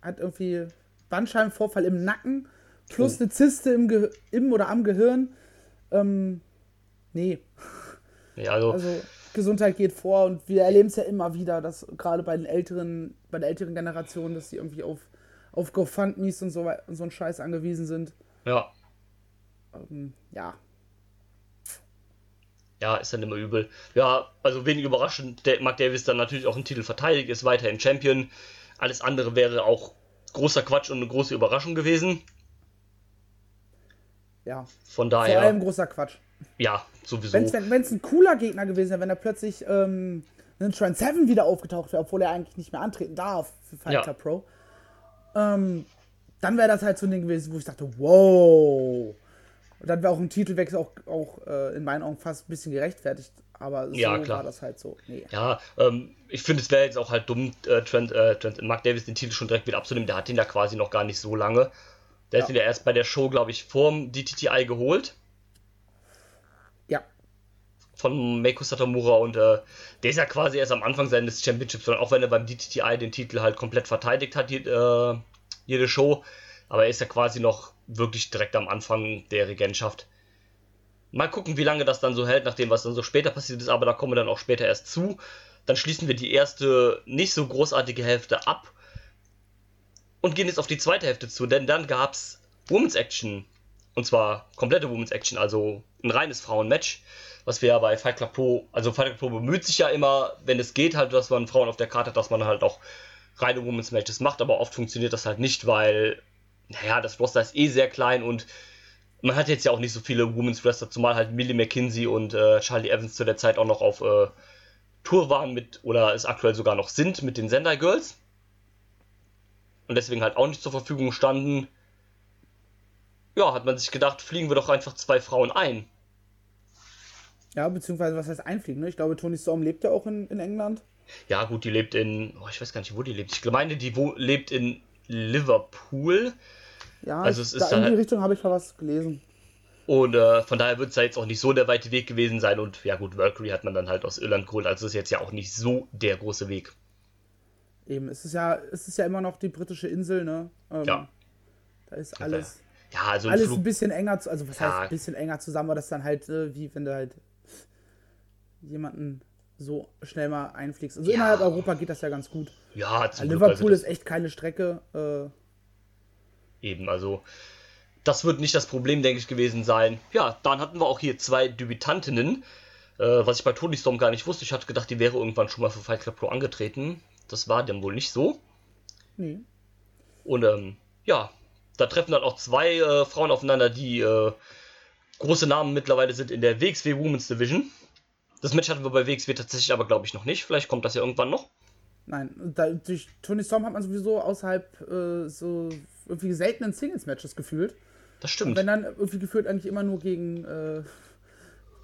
hat irgendwie Bandscheibenvorfall im Nacken plus Oh. eine Zyste im, Ge im oder am Gehirn. Ähm, nee, Ja, also, also Gesundheit geht vor und wir erleben es ja immer wieder, dass gerade bei den älteren, bei der älteren Generation, dass die irgendwie auf, auf GoFundMe's und so, und so einen Scheiß angewiesen sind. ja. Ähm, ja, Ja, ist dann immer übel. Ja, also wenig überraschend, der Mark Davis dann natürlich auch einen Titel verteidigt, ist weiterhin Champion. Alles andere wäre auch großer Quatsch und eine große Überraschung gewesen. ja. Von Vor daher, allem großer Quatsch. Ja, sowieso. Wenn es ein cooler Gegner gewesen wäre, wenn er plötzlich ähm, ein Trent Seven wieder aufgetaucht wäre, obwohl er eigentlich nicht mehr antreten darf für Fight Ja. Pro, ähm, dann wäre das halt so ein Ding gewesen, wo ich dachte, wow. Und dann wäre auch ein Titelwechsel auch, auch äh, in meinen Augen fast ein bisschen gerechtfertigt. Aber so Ja, klar. war das halt so. Nee. Ja, ähm, ich finde, es wäre jetzt auch halt dumm, äh, Trent, äh, Trent, Mark Davis den Titel schon direkt wieder abzunehmen. Der hat den ja quasi noch gar nicht so lange. Der ist Ja. ihn ja erst bei der Show, glaube ich, vorm DTTI geholt. Von Meiko Satomura und äh, der ist ja quasi erst am Anfang seines Championships, auch wenn er beim DTTI den Titel halt komplett verteidigt hat, die, äh, jede Show, aber er ist ja quasi noch wirklich direkt am Anfang der Regentschaft. Mal gucken, wie lange das dann so hält, nachdem was dann so später passiert ist, aber da kommen wir dann auch später erst zu. Dann schließen wir die erste nicht so großartige Hälfte ab und gehen jetzt auf die zweite Hälfte zu, denn dann gab's Women's Action. Und zwar komplette Women's Action, also ein reines Frauenmatch, was wir ja bei Fight Club Pro, also Fight Club Pro bemüht sich ja immer, wenn es geht, halt, dass man Frauen auf der Karte hat, dass man halt auch reine Women's Matches macht, aber oft funktioniert das halt nicht, weil, naja, das Roster ist eh sehr klein und man hat jetzt ja auch nicht so viele Women's Wrestler, zumal halt Millie McKinsey und äh, Charlie Evans zu der Zeit auch noch auf äh, Tour waren mit, oder es aktuell sogar noch sind mit den Sendai Girls. Und deswegen halt auch nicht zur Verfügung standen. Ja, hat man sich gedacht, fliegen wir doch einfach zwei Frauen ein. Ja, beziehungsweise was heißt einfliegen, ne? Ich glaube, Tony Storm lebt ja auch in, in England. Ja, gut, die lebt in, oh, ich weiß gar nicht, wo die lebt. Ich meine, die wo, lebt in Liverpool. Ja, Also ich, es ist da in die halt- Richtung habe ich mal was gelesen. Und äh, von daher wird es ja jetzt auch nicht so der weite Weg gewesen sein. Und ja, gut, Mercury hat man dann halt aus Irland geholt. Also ist jetzt ja auch nicht so der große Weg. Eben, es ist ja, es ist ja immer noch die britische Insel, ne? Ähm, Ja. Da ist alles, Ja, also ein alles Flug. ein bisschen enger, also was Ja. heißt ein bisschen enger zusammen, aber das dann halt, äh, wie wenn du halt jemanden so schnell mal einfliegst. Also Ja. innerhalb Europa geht das ja ganz gut. Ja, zum Glück, Liverpool also ist echt keine Strecke. Äh, Eben, also das wird nicht das Problem, denke ich, gewesen sein. Ja, dann hatten wir auch hier zwei Debütantinnen, äh, was ich bei Tony Storm gar nicht wusste. Ich hatte gedacht, die wäre irgendwann schon mal für Fight Club Pro angetreten. Das war dann wohl nicht so. nee. Und ähm, ja, da treffen dann auch zwei äh, Frauen aufeinander, die äh, große Namen mittlerweile sind in der WXW Women's Division. Das Match hatten wir bei WXW tatsächlich aber, glaube ich, noch nicht. Vielleicht kommt das ja irgendwann noch. Nein, da, durch Tony Storm hat man sowieso außerhalb äh, so irgendwie seltenen Singles-Matches gefühlt. Das stimmt. Wenn dann irgendwie gefühlt eigentlich immer nur gegen äh,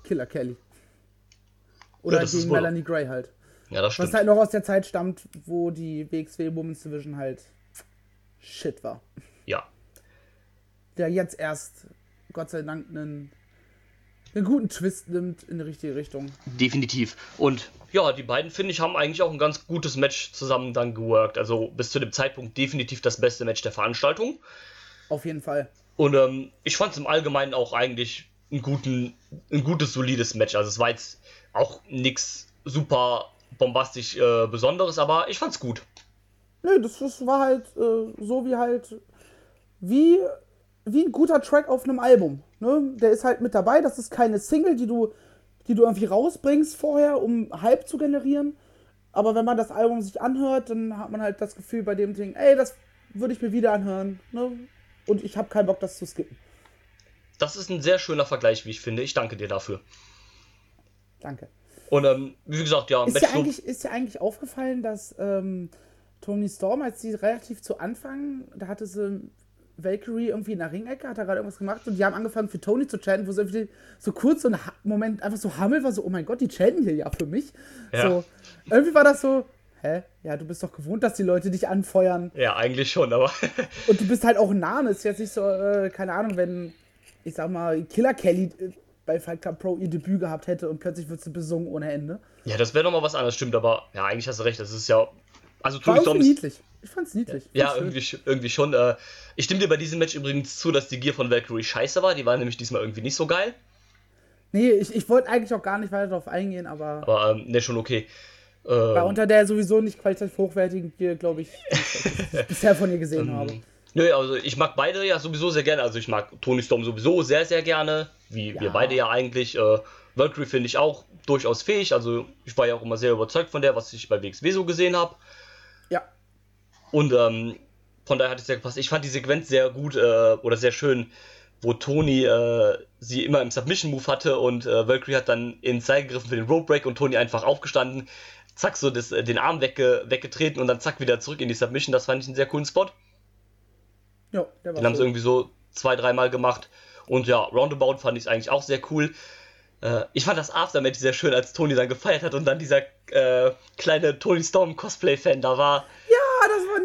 Killer Kelly. Oder ist gegen Melanie Gray halt. Ja, das Was stimmt. halt noch aus der Zeit stammt, wo die WXW Women's Division halt shit war. Ja. Der jetzt erst, Gott sei Dank, einen, einen guten Twist nimmt in die richtige Richtung. Definitiv. Und ja, die beiden, finde ich, haben eigentlich auch ein ganz gutes Match zusammen dann geworkt. Also bis zu dem Zeitpunkt definitiv das beste Match der Veranstaltung. Auf jeden Fall. Und ähm, ich fand es im Allgemeinen auch eigentlich ein, guten, ein gutes, solides Match. Also es war jetzt auch nichts super bombastisch äh, Besonderes, aber ich fand's gut. Nö, das, das war halt äh, so wie halt, wie, wie ein guter Track auf einem Album. Ne? Der ist halt mit dabei, das ist keine Single, die du, die du irgendwie rausbringst vorher, um Hype zu generieren. Aber wenn man das Album sich anhört, dann hat man halt das Gefühl bei dem Ding, ey, das würde ich mir wieder anhören. Ne? Und ich habe keinen Bock, das zu skippen. Das ist ein sehr schöner Vergleich, wie ich finde. Ich danke dir dafür. Danke. Und ähm, wie gesagt, ja, Ist dir, eigentlich, ist dir eigentlich aufgefallen, dass ähm, Tony Storm, als sie relativ zu Anfang, da hatte sie Valkyrie irgendwie in der Ringecke, hat er gerade irgendwas gemacht und die haben angefangen für Tony zu chanten, wo so irgendwie so kurz so ein Moment einfach so Hammel war, so, oh mein Gott, die chanten hier ja für mich. Ja. So, irgendwie war das so, hä? Ja, du bist doch gewohnt, dass die Leute dich anfeuern Ja, eigentlich schon, aber und du bist halt auch ein Name. Ist jetzt nicht so, äh, keine Ahnung, wenn, ich sag mal, Killer Kelly äh, bei Fight Club Pro ihr Debüt gehabt hätte und plötzlich wird sie besungen ohne Ende. ja, das wäre nochmal was anderes, stimmt, aber ja, eigentlich hast du recht, das ist ja. Also War Tony Storm ist. niedlich. Ich fand's niedlich. Ja, Fand's schön. irgendwie, irgendwie schon. Äh, ich stimme dir bei diesem Match übrigens zu, dass die Gear von Valkyrie scheiße war. Die war nämlich diesmal irgendwie nicht so geil. Nee, ich, ich wollte eigentlich auch gar nicht weiter darauf eingehen, aber Aber ähm, ne, schon okay. Ähm, unter der sowieso nicht qualitativ hochwertigen Gear, glaube ich, ich bisher von ihr gesehen Ähm, habe. nö, also ich mag beide ja sowieso sehr gerne. Also ich mag Tony Storm sowieso sehr, sehr gerne. Wie wir Ja. beide ja eigentlich. Äh, Valkyrie finde ich auch durchaus fähig. Also ich war ja auch immer sehr überzeugt von der, was ich bei WXW so gesehen habe. Und ähm, von daher hat es sehr gepasst. Ich fand die Sequenz sehr gut äh, oder sehr schön, wo Tony äh, sie immer im Submission-Move hatte und äh, Valkyrie hat dann ins Seil gegriffen für den Rope Break und Tony einfach aufgestanden, zack, so das, äh, den Arm wegge, weggetreten und dann zack wieder zurück in die Submission. Das fand ich einen sehr coolen Spot. Ja, der war Den haben sie irgendwie so zwei, dreimal gemacht. Und ja, Roundabout fand ich eigentlich auch sehr cool. Äh, ich fand das Aftermatch sehr schön, als Tony dann gefeiert hat und dann dieser äh, kleine Tony Storm Cosplay-Fan da war.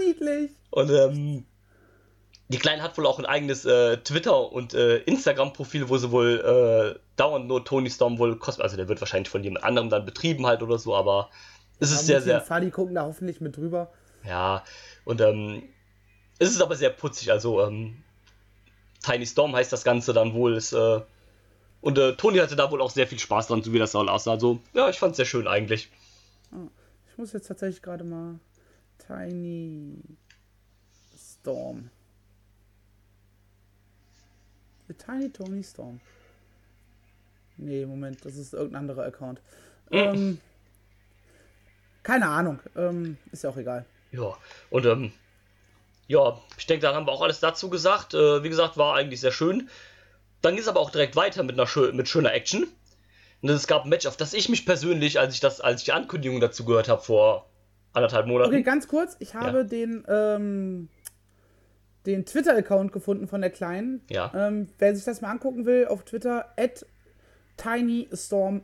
Ah, niedlich. Und ähm, die Kleine hat wohl auch ein eigenes äh, Twitter- und äh, Instagram-Profil, wo sie wohl äh, dauernd nur Tony Storm wohl Cosplay, also der wird wahrscheinlich von jemand anderem dann betrieben halt oder so, aber es ist sehr, sehr, Fadi gucken da hoffentlich mit drüber. ja, und ähm, es ist aber sehr putzig, also ähm, Tiny Storm heißt das Ganze dann wohl, ist, äh, und äh, Tony hatte da wohl auch sehr viel Spaß dran, so wie das auch aussah, also ja, ich fand es sehr schön eigentlich. Ich muss jetzt tatsächlich gerade mal Tiny Storm. The Tiny Tony Storm. Nee, Moment, das ist irgendein anderer Account. Ähm, keine Ahnung, ähm, ist ja auch egal. Ja, und ähm, ja, ich denke, dann haben wir auch alles dazu gesagt. Äh, wie gesagt, war eigentlich sehr schön. Dann geht es aber auch direkt weiter mit, einer schö mit schöner Action. Und es gab ein Match, auf das ich mich persönlich, als ich das, als ich die Ankündigung dazu gehört habe vor anderthalb Monaten. Okay, ganz kurz, ich habe den, ähm, den Twitter-Account gefunden von der Kleinen. Ja. Ähm, wer sich das mal angucken will, auf Twitter, at TinyStorm8.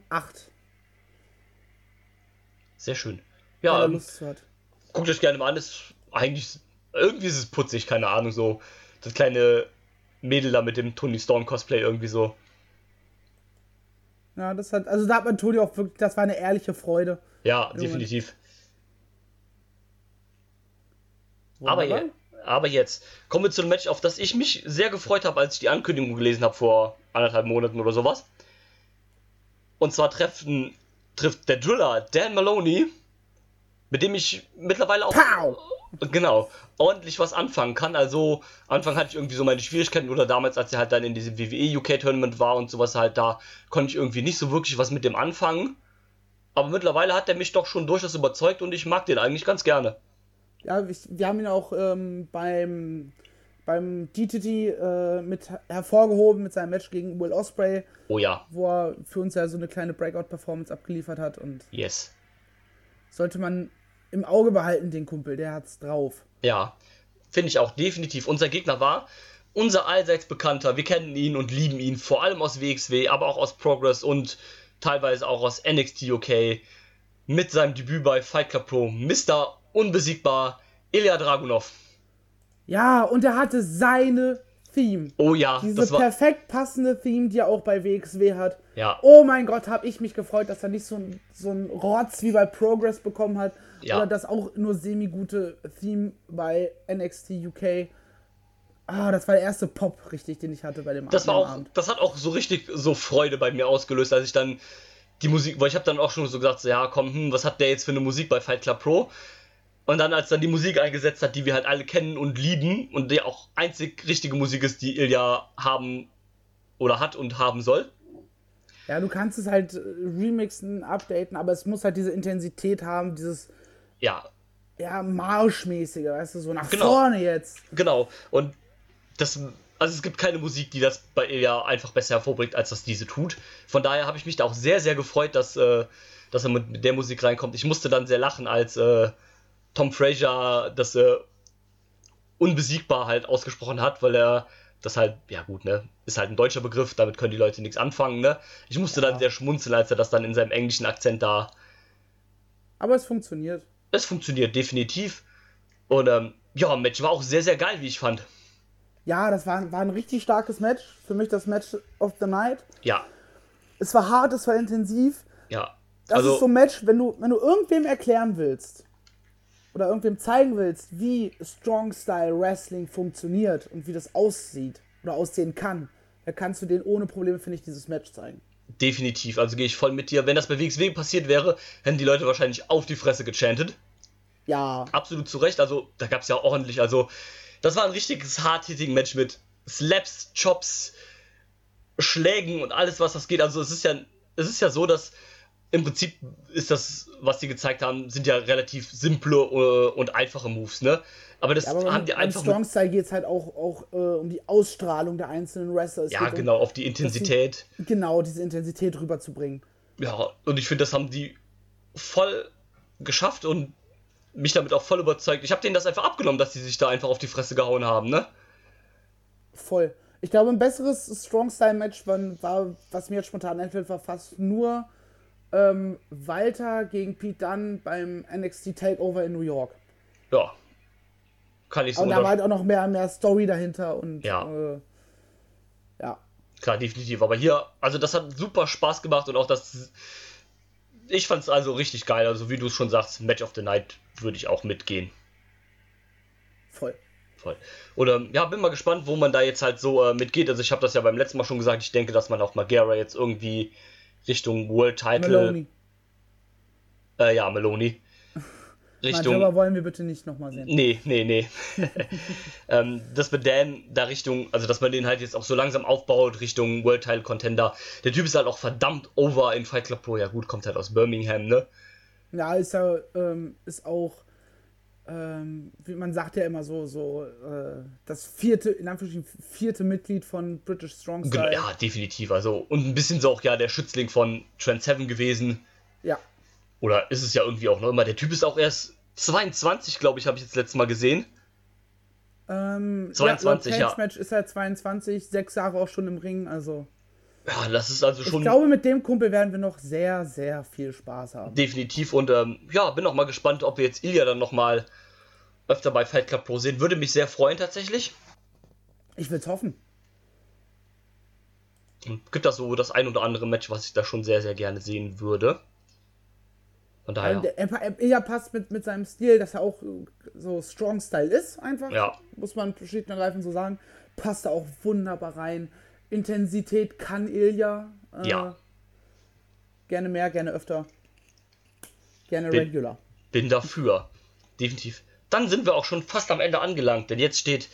Sehr schön. Ja, ähm, guckt euch gerne mal an. Ist eigentlich, irgendwie ist es putzig, keine Ahnung, so. Das kleine Mädel da mit dem Tony Storm Cosplay irgendwie so. Ja, das hat, also da hat man Toni auch wirklich, das war eine ehrliche Freude. Ja, definitiv. Aber, je, aber jetzt kommen wir zu einem Match, auf das ich mich sehr gefreut habe, als ich die Ankündigung gelesen habe vor anderthalb Monaten oder sowas. Und zwar treffen, trifft der Driller Dan Maloney, mit dem ich mittlerweile auch Pow! genau ordentlich was anfangen kann. Also Anfang hatte ich irgendwie so meine Schwierigkeiten oder damals, als er halt dann in diesem WWE UK Tournament war und sowas halt da, konnte ich irgendwie nicht so wirklich was mit dem anfangen. Aber mittlerweile hat er mich doch schon durchaus überzeugt und ich mag den eigentlich ganz gerne. Ja, ich, wir haben ihn auch ähm, beim, beim DTT äh, mit hervorgehoben mit seinem Match gegen Will Osprey, Oh ja, wo er für uns ja so eine kleine Breakout-Performance abgeliefert hat und yes. sollte man im Auge behalten, den Kumpel, der hat's drauf. Ja, finde ich auch definitiv. Unser Gegner war unser allseits bekannter. Wir kennen ihn und lieben ihn, vor allem aus WXW, aber auch aus Progress und teilweise auch aus NXT UK. Mit seinem Debüt bei Fight Club Pro, Mr. Unbesiegbar, Ilya Dragunov. Ja, und er hatte seine Theme. Oh ja, Diese das war. perfekt passende Theme, die er auch bei WXW hat. Ja, Oh mein Gott, habe ich mich gefreut, dass er nicht so ein, so ein Rotz wie bei Progress bekommen hat. Ja. Oder das auch nur semi-gute Theme bei NXT UK. Ah, das war der erste Pop, richtig, den ich hatte bei dem das war auch, Abend. das hat auch so richtig so Freude bei mir ausgelöst, als ich dann die Musik, weil ich habe dann auch schon so gesagt, so, ja komm, hm, was hat der jetzt für eine Musik bei Fight Club Pro? Und dann, als dann die Musik eingesetzt hat, die wir halt alle kennen und lieben und die auch einzig richtige Musik ist, die Ilya haben oder hat und haben soll. Ja, du kannst es halt äh, remixen, updaten, aber es muss halt diese Intensität haben, dieses, Ja, ja, Marschmäßige, weißt du, so nach Genau. vorne jetzt. genau. Und das, also es gibt keine Musik, die das bei Ilya einfach besser hervorbringt, als das diese tut. Von daher habe ich mich da auch sehr, sehr gefreut, dass, äh, dass er mit, mit der Musik reinkommt. Ich musste dann sehr lachen, als äh, Tom Frazier das äh, unbesiegbar halt ausgesprochen hat, weil er das halt, ja gut, ne, ist halt ein deutscher Begriff, damit können die Leute nichts anfangen, ne. Ich musste dann sehr schmunzeln, als er das dann in seinem englischen Akzent da Aber es funktioniert. es funktioniert definitiv. Und ähm, ja, Match war auch sehr, sehr geil, wie ich fand. Ja, das war, war ein richtig starkes Match. Für mich das Match of the Night. Ja, Es war hart, es war intensiv. ja. Das also, ist so ein Match, wenn du, wenn du irgendwem erklären willst oder irgendwem zeigen willst, wie Strong Style Wrestling funktioniert und wie das aussieht oder aussehen kann, dann kannst du den ohne Probleme, finde ich, dieses Match zeigen. definitiv. Also gehe ich voll mit dir. Wenn das bei WXW passiert wäre, hätten die Leute wahrscheinlich auf die Fresse gechantet. Ja, Absolut zu Recht. Also, da gab es ja ordentlich. Also, das war ein richtiges Hard-Hitting-Match mit Slaps, Chops, Schlägen und alles, was das geht. Also, es ist ja, es ist ja so, dass im Prinzip ist das, was die gezeigt haben, sind ja relativ simple äh, und einfache Moves, ne? Aber das ja aber haben die einfach. Strong Style geht es halt auch, auch äh, um die Ausstrahlung der einzelnen Wrestler. Es ja, genau, auf die Intensität. Um, genau, diese Intensität rüberzubringen. Ja, und ich finde, das haben die voll geschafft und mich damit auch voll überzeugt. Ich habe denen das einfach abgenommen, dass die sich da einfach auf die Fresse gehauen haben, ne? Voll. Ich glaube, ein besseres Strong-Style-Match war, was mir jetzt spontan einfällt, war fast nur ähm, Walter gegen Pete Dunne beim NXT Takeover in New York. Ja. Kann ich so Und da war halt auch noch mehr, mehr Story dahinter und Ja. Äh, ja. Klar, definitiv. Aber hier, also das hat super Spaß gemacht und auch das. Ich fand es also richtig geil. Also, wie du es schon sagst, Match of the Night würde ich auch mitgehen. Voll. Voll. Oder ja, bin mal gespannt, wo man da jetzt halt so äh, mitgeht. Also, ich habe das ja beim letzten Mal schon gesagt. Ich denke, dass man auch Magera jetzt irgendwie Richtung World Title. Maloney. Äh, ja, Meloni. Richtung. Majora wollen wir bitte nicht nochmal sehen. Nee, nee, nee. ähm, dass man Dan da Richtung, also dass man den halt jetzt auch so langsam aufbaut, Richtung World Title Contender. Der Typ ist halt auch verdammt over in Fight Club Pro. Ja gut, kommt halt aus Birmingham, ne? Ja, ist ja, ähm, ist auch, ähm, wie man sagt ja immer so, so, äh, das vierte, in Anführungsstrichen, vierte Mitglied von British Strong Style. ja, definitiv. Also, und ein bisschen so auch ja der Schützling von Trent Seven gewesen. ja. Oder ist es ja irgendwie auch noch immer. Der Typ ist auch erst 22, glaube ich, habe ich jetzt letztes Mal gesehen. Ähm, 22, ja. Match ist er 22, sechs Jahre auch schon im Ring, also. Ja, das ist also schon Ich glaube, mit dem Kumpel werden wir noch sehr, sehr viel Spaß haben. definitiv. Und ähm, ja, bin auch mal gespannt, ob wir jetzt Ilya dann nochmal öfter bei Fight Club Pro sehen. Würde mich sehr freuen tatsächlich. Ich will's hoffen. Und gibt da so das ein oder andere Match, was ich da schon sehr, sehr gerne sehen würde. Von daher. Der- Er, er, er passt mit, mit seinem Stil, dass er auch so Strong Style ist, einfach. Ja. Muss man schlicht und ergreifend so sagen. Passt da auch wunderbar rein. Intensität kann Ilja. Äh, Ja. Gerne mehr, gerne öfter. Gerne Bin- regular. Bin dafür. Definitiv. Dann sind wir auch schon fast am Ende angelangt, denn jetzt steht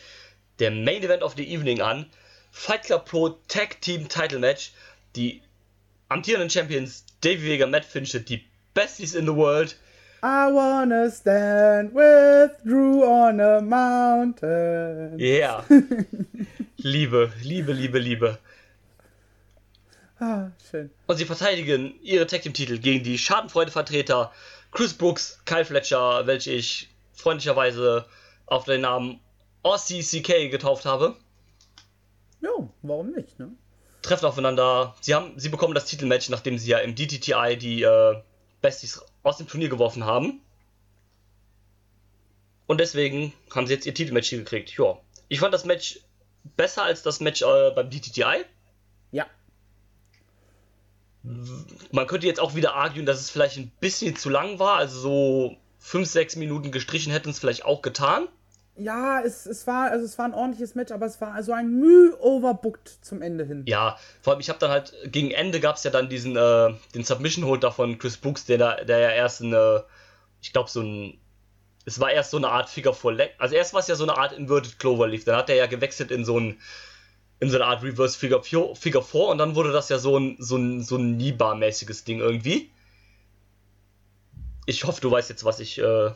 der Main Event of the Evening an. Fight Club Pro Tag Team Title Match. Die amtierenden Champions Davey Vega, Matt Finchett, die Besties in the World. I wanna stand with Drew on a mountain. Yeah. Liebe, Liebe, Liebe, Liebe. Ah, schön. Und sie verteidigen ihre Tag Team Titel gegen die Schadenfreude-Vertreter Chris Brooks, Kyle Fletcher, welche ich freundlicherweise auf den Namen OCCK getauft habe. Jo, warum nicht, ne? treffen aufeinander. Sie haben, sie bekommen das Titelmatch, nachdem sie ja im DTTI die äh, Besties aus dem Turnier geworfen haben. Und deswegen haben sie jetzt ihr Titelmatch hier gekriegt. Ja, ich fand das Match besser als das Match äh, beim DTTI. Ja. Man könnte jetzt auch wieder argumentieren, dass es vielleicht ein bisschen zu lang war. Also so 5, 6 Minuten gestrichen hätten es vielleicht auch getan. Ja, es, es war, also es war ein ordentliches Match, aber es war also ein Mühe overbooked zum Ende hin. Ja, vor allem ich habe dann halt gegen Ende gab es ja dann diesen äh, den Submission Hold da von Chris Brooks, der da der ja erst eine ich glaube so ein es war erst so eine Art Figure for Leg, also erst war es ja so eine Art Inverted Cloverleaf, dann hat er ja gewechselt in so ein in so eine Art Reverse Figure 4, Figure 4 und dann wurde das ja so ein so ein so ein Knee Bar mäßiges Ding irgendwie. Ich hoffe, du weißt jetzt, was ich äh,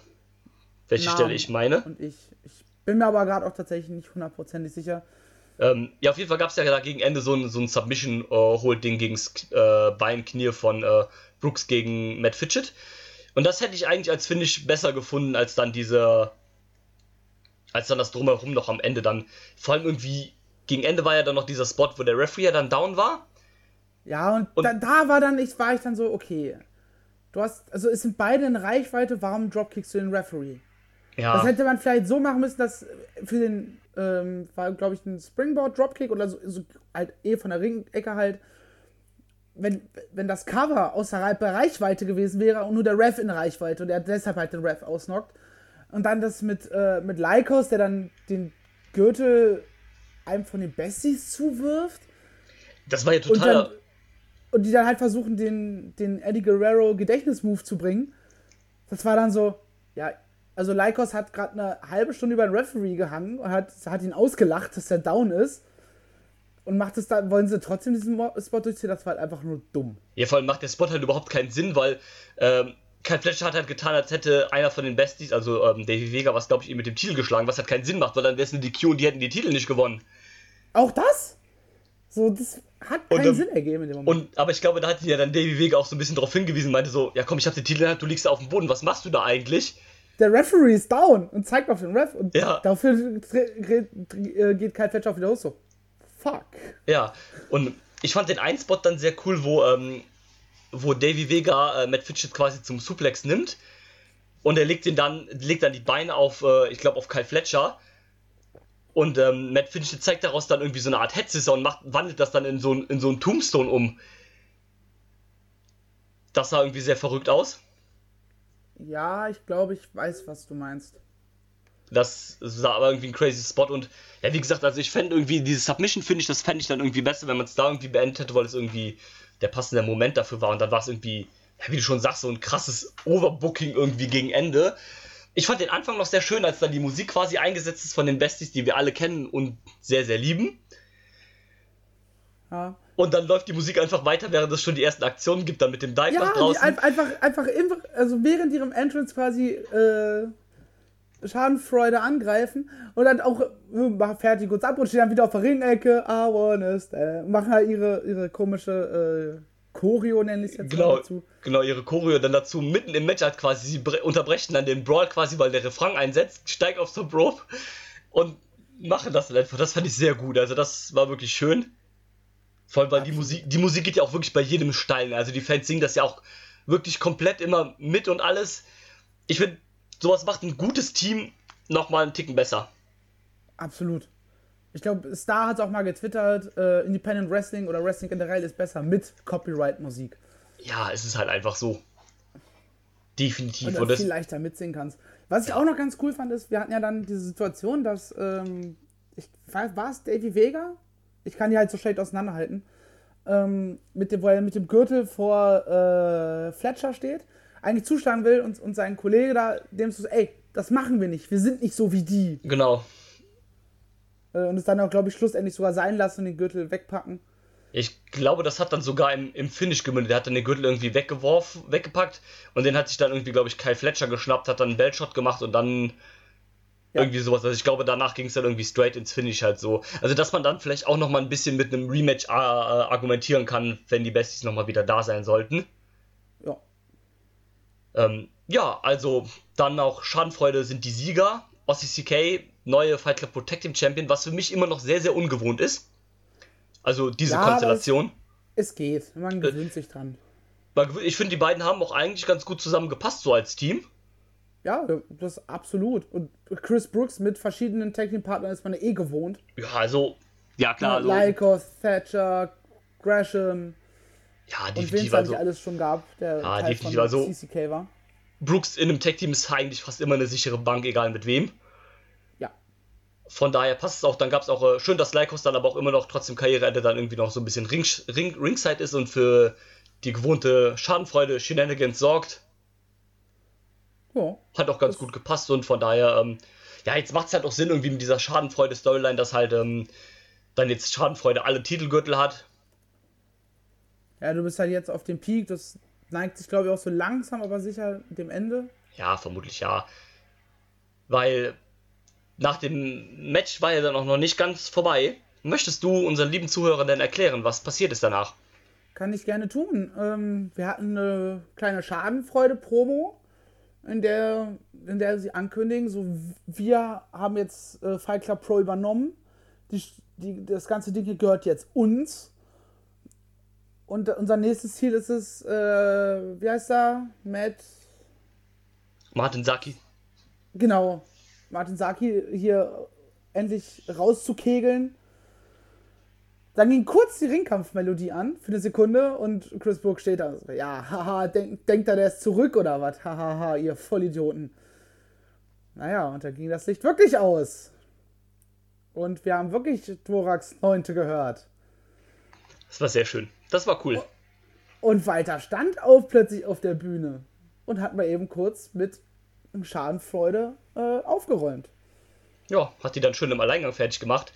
welche Namen. Stelle ich meine. Und ich, ich bin mir aber gerade auch tatsächlich nicht hundertprozentig sicher. Ähm, ja, auf jeden Fall gab es ja da gegen Ende so ein, so ein Submission-Hold-Ding gegen das äh, Beinknie von äh, Brooks gegen Matt Fitchett. Und das hätte ich eigentlich als Finish besser gefunden, als dann diese. als dann das Drumherum noch am Ende dann. Vor allem irgendwie. Gegen Ende war ja dann noch dieser Spot, wo der Referee ja dann down war. Ja, und, Und- da, da war dann, ich, war ich dann so, okay. Du hast, also es sind beide in Reichweite, warum dropkickst du den Referee? Ja. Das hätte man vielleicht so machen müssen, dass für den, ähm, war glaube ich ein Springboard Dropkick oder so, so halt eh von der Ringecke halt, wenn, wenn das Cover außerhalb der Reichweite gewesen wäre und nur der Ref in Reichweite und er deshalb halt den Ref ausnockt. Und dann das mit, äh, mit Lycos, der dann den Gürtel einem von den Besties zuwirft. das war ja Und, total. dann, und die dann halt versuchen, den, den Eddie Guerrero Gedächtnismove zu bringen. Das war dann so, ja, also Lycos hat gerade eine halbe Stunde über den Referee gehangen und hat, hat ihn ausgelacht, dass er down ist. Und macht es dann, wollen sie trotzdem diesen Spot durchziehen? Das war halt einfach nur dumm. Ja, vor allem macht der Spot halt überhaupt keinen Sinn, weil ähm, Kyle Fletcher hat halt getan, als hätte einer von den Besties, also ähm, Davey Vega, was glaube ich ihm mit dem Titel geschlagen, was halt keinen Sinn macht, weil dann wäre es eine DQ und die hätten die Titel nicht gewonnen. Auch das? So, das, Hat keinen Und, ähm, Sinn ergeben in dem Moment. Und, aber ich glaube, da hat ja dann Davy Vega auch so ein bisschen darauf hingewiesen, meinte so, ja komm, ich hab den Titel, in der Hand, du liegst da auf dem Boden, was machst du da eigentlich? der Referee ist down und zeigt auf den Ref und Ja. dafür äh, geht Kyle Fletcher auch wieder hoch so. Fuck. Ja, und ich fand den einen Spot dann sehr cool, wo, ähm, wo Davy Vega äh, Matt Fitchett quasi zum Suplex nimmt und er legt ihn dann, legt dann die Beine auf, äh, ich glaube, auf Kyle Fletcher. Und ähm, Matt Fitchett zeigt daraus dann irgendwie so eine Art Headscissor und macht, wandelt das dann in so, ein- in so einen Tombstone um. Das sah irgendwie sehr verrückt aus. Ja, ich glaube, ich weiß, was du meinst. Das war aber irgendwie ein crazy Spot und ja, wie gesagt, also ich fände irgendwie dieses Submission-Finish, das fände ich dann irgendwie besser, wenn man es da irgendwie beendet hätte, weil es irgendwie der passende Moment dafür war und dann war es irgendwie, ja, wie du schon sagst, so ein krasses Overbooking irgendwie gegen Ende. Ich fand den Anfang noch sehr schön, als dann die Musik quasi eingesetzt ist von den Besties, die wir alle kennen und sehr, sehr lieben. Ja, Und dann läuft die Musik einfach weiter, während es schon die ersten Aktionen gibt, dann mit dem Dive ja nach draußen. ein, einfach, einfach im, also während ihrem Entrance quasi äh, Schadenfreude angreifen und dann auch äh, machen fertig kurz ab und stehen dann wieder auf der Ringecke. I wanna stand. Machen halt ihre, ihre komische äh, Choreo, nenne ich es jetzt Genau, dazu. genau, ihre Choreo dann dazu mitten im Match halt quasi, sie bre- unterbrechen dann den Brawl quasi, weil der Refrain einsetzt, steigt aufs Top Rope und machen das dann einfach. Das fand ich sehr gut. Also das war wirklich schön. Vor allem, weil die Musik, die Musik geht ja auch wirklich bei jedem Stein. Also die Fans singen das ja auch wirklich komplett immer mit und alles. Ich finde, sowas macht ein gutes Team nochmal einen Ticken besser. Absolut. Ich glaube, Star hat es auch mal getwittert, äh, Independent Wrestling oder Wrestling generell ist besser mit Copyright-Musik. Ja, es ist halt einfach so. Definitiv. Und Und das, viel leichter mitsingen kannst. Was ich auch noch ganz cool fand, ist, wir hatten ja dann diese Situation, dass, ähm, ich weiß, war es Davy Vega? Ich kann die halt so schlecht auseinanderhalten. Ähm, mit dem, wo er mit dem Gürtel vor äh, Fletcher steht, eigentlich zuschlagen will und, und sein Kollege da, dem so, ey, das machen wir nicht, wir sind nicht so wie die. genau. Äh, und es dann auch, glaube ich, schlussendlich sogar sein lassen und den Gürtel wegpacken. Ich glaube, das hat dann sogar im, im Finish gemündet. Der hat dann den Gürtel irgendwie weggeworfen, weggepackt und den hat sich dann irgendwie, glaube ich, Kyle Fletcher geschnappt, hat dann einen Bellshot gemacht und dann Ja. irgendwie sowas. Also ich glaube, danach ging es dann irgendwie straight ins Finish halt so. Also dass man dann vielleicht auch nochmal ein bisschen mit einem Rematch äh, argumentieren kann, wenn die Besties nochmal wieder da sein sollten. Ja. Ähm, ja, also dann auch Schadenfreude sind die Sieger. Ossie CK, neue Fight Club Protective Champion, was für mich immer noch sehr, sehr ungewohnt ist. Also diese Ja, Konstellation. Es geht, man gewöhnt sich dran. Ich finde, die beiden haben auch eigentlich ganz gut zusammengepasst, so als Team. Ja, das absolut. Und Chris Brooks mit verschiedenen Tag-Team-Partnern ist man eh gewohnt. Ja, also, ja klar, also, Lycos, Thatcher, Gresham ja, und definitiv. da Also, alles schon gab, der Ja, Teil definitiv, also- CCK war. Brooks in einem Tag-Team ist eigentlich fast immer eine sichere Bank, egal mit wem. Ja. Von daher passt es auch. Dann gab es auch äh, schön, dass Lycos dann aber auch immer noch trotzdem Karriereende dann irgendwie noch so ein bisschen Ring, Ring, Ringside ist und für die gewohnte Schadenfreude Shenanigans sorgt. Ja. Hat auch ganz gut gepasst und von daher, ähm, ja, jetzt macht es halt auch Sinn irgendwie mit dieser Schadenfreude-Storyline, dass halt ähm, dann jetzt Schadenfreude alle Titelgürtel hat. Ja, du bist halt jetzt auf dem Peak, das neigt sich, glaube ich, auch so langsam, aber sicher dem Ende. Ja, vermutlich ja. Weil nach dem Match war ja dann auch noch nicht ganz vorbei. Möchtest du unseren lieben Zuhörern denn erklären, was passiert ist danach? Kann ich gerne tun. Ähm, wir hatten eine kleine Schadenfreude-Promo, in der, in der sie ankündigen, so wir haben jetzt äh, Fight Club Pro übernommen. Die, die, das ganze Ding gehört jetzt uns. Und unser nächstes Ziel ist es, äh, wie heißt er? Matt. Martin Saki. Genau. Martin Saki hier endlich rauszukegeln. Dann ging kurz die Ringkampfmelodie an für eine Sekunde und Chris Brook steht da. so, Ja, haha, denk, denkt er, der ist zurück oder was? Hahaha, ihr Vollidioten. Naja, und da ging das Licht wirklich aus. Und wir haben wirklich Dvoraks Neunte gehört. Das war sehr schön. Das war cool. Und weiter stand auf plötzlich auf der Bühne und hat mal eben kurz mit Schadenfreude äh, aufgeräumt. Ja, hat die dann schön im Alleingang fertig gemacht.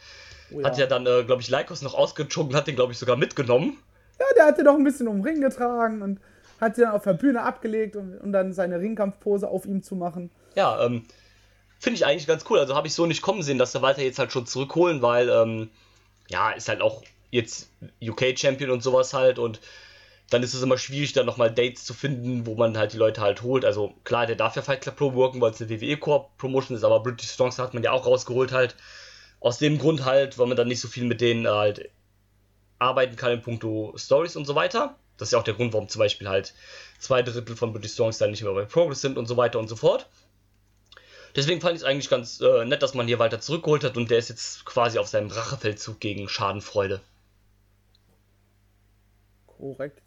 Oh Hat ja dann, äh, glaube ich, Lycos noch ausgezogen, hat den, glaube ich, sogar mitgenommen. Ja, der hat den doch ein bisschen um den Ring getragen und hat sie dann auf der Bühne abgelegt, um, um dann seine Ringkampfpose auf ihm zu machen. Ja, ähm, finde ich eigentlich ganz cool. Also habe ich so nicht kommen sehen, dass der Walter jetzt halt schon zurückholen, weil, ähm, ja, ist halt auch jetzt UK-Champion und sowas halt und dann ist es immer schwierig, dann nochmal Dates zu finden, wo man halt die Leute halt holt. Also klar, der darf ja Fight Club Pro worken, weil es eine WWE-Core-Promotion ist, aber British Strongs hat man ja auch rausgeholt halt. Aus dem Grund halt, weil man dann nicht so viel mit denen halt arbeiten kann in puncto Stories und so weiter. Das ist ja auch der Grund, warum zum Beispiel halt zwei Drittel von British Strongs dann nicht mehr bei Progress sind und so weiter und so fort. Deswegen fand ich es eigentlich ganz äh, nett, dass man hier weiter zurückgeholt hat und der ist jetzt quasi auf seinem Rachefeldzug gegen Schadenfreude. Korrekt.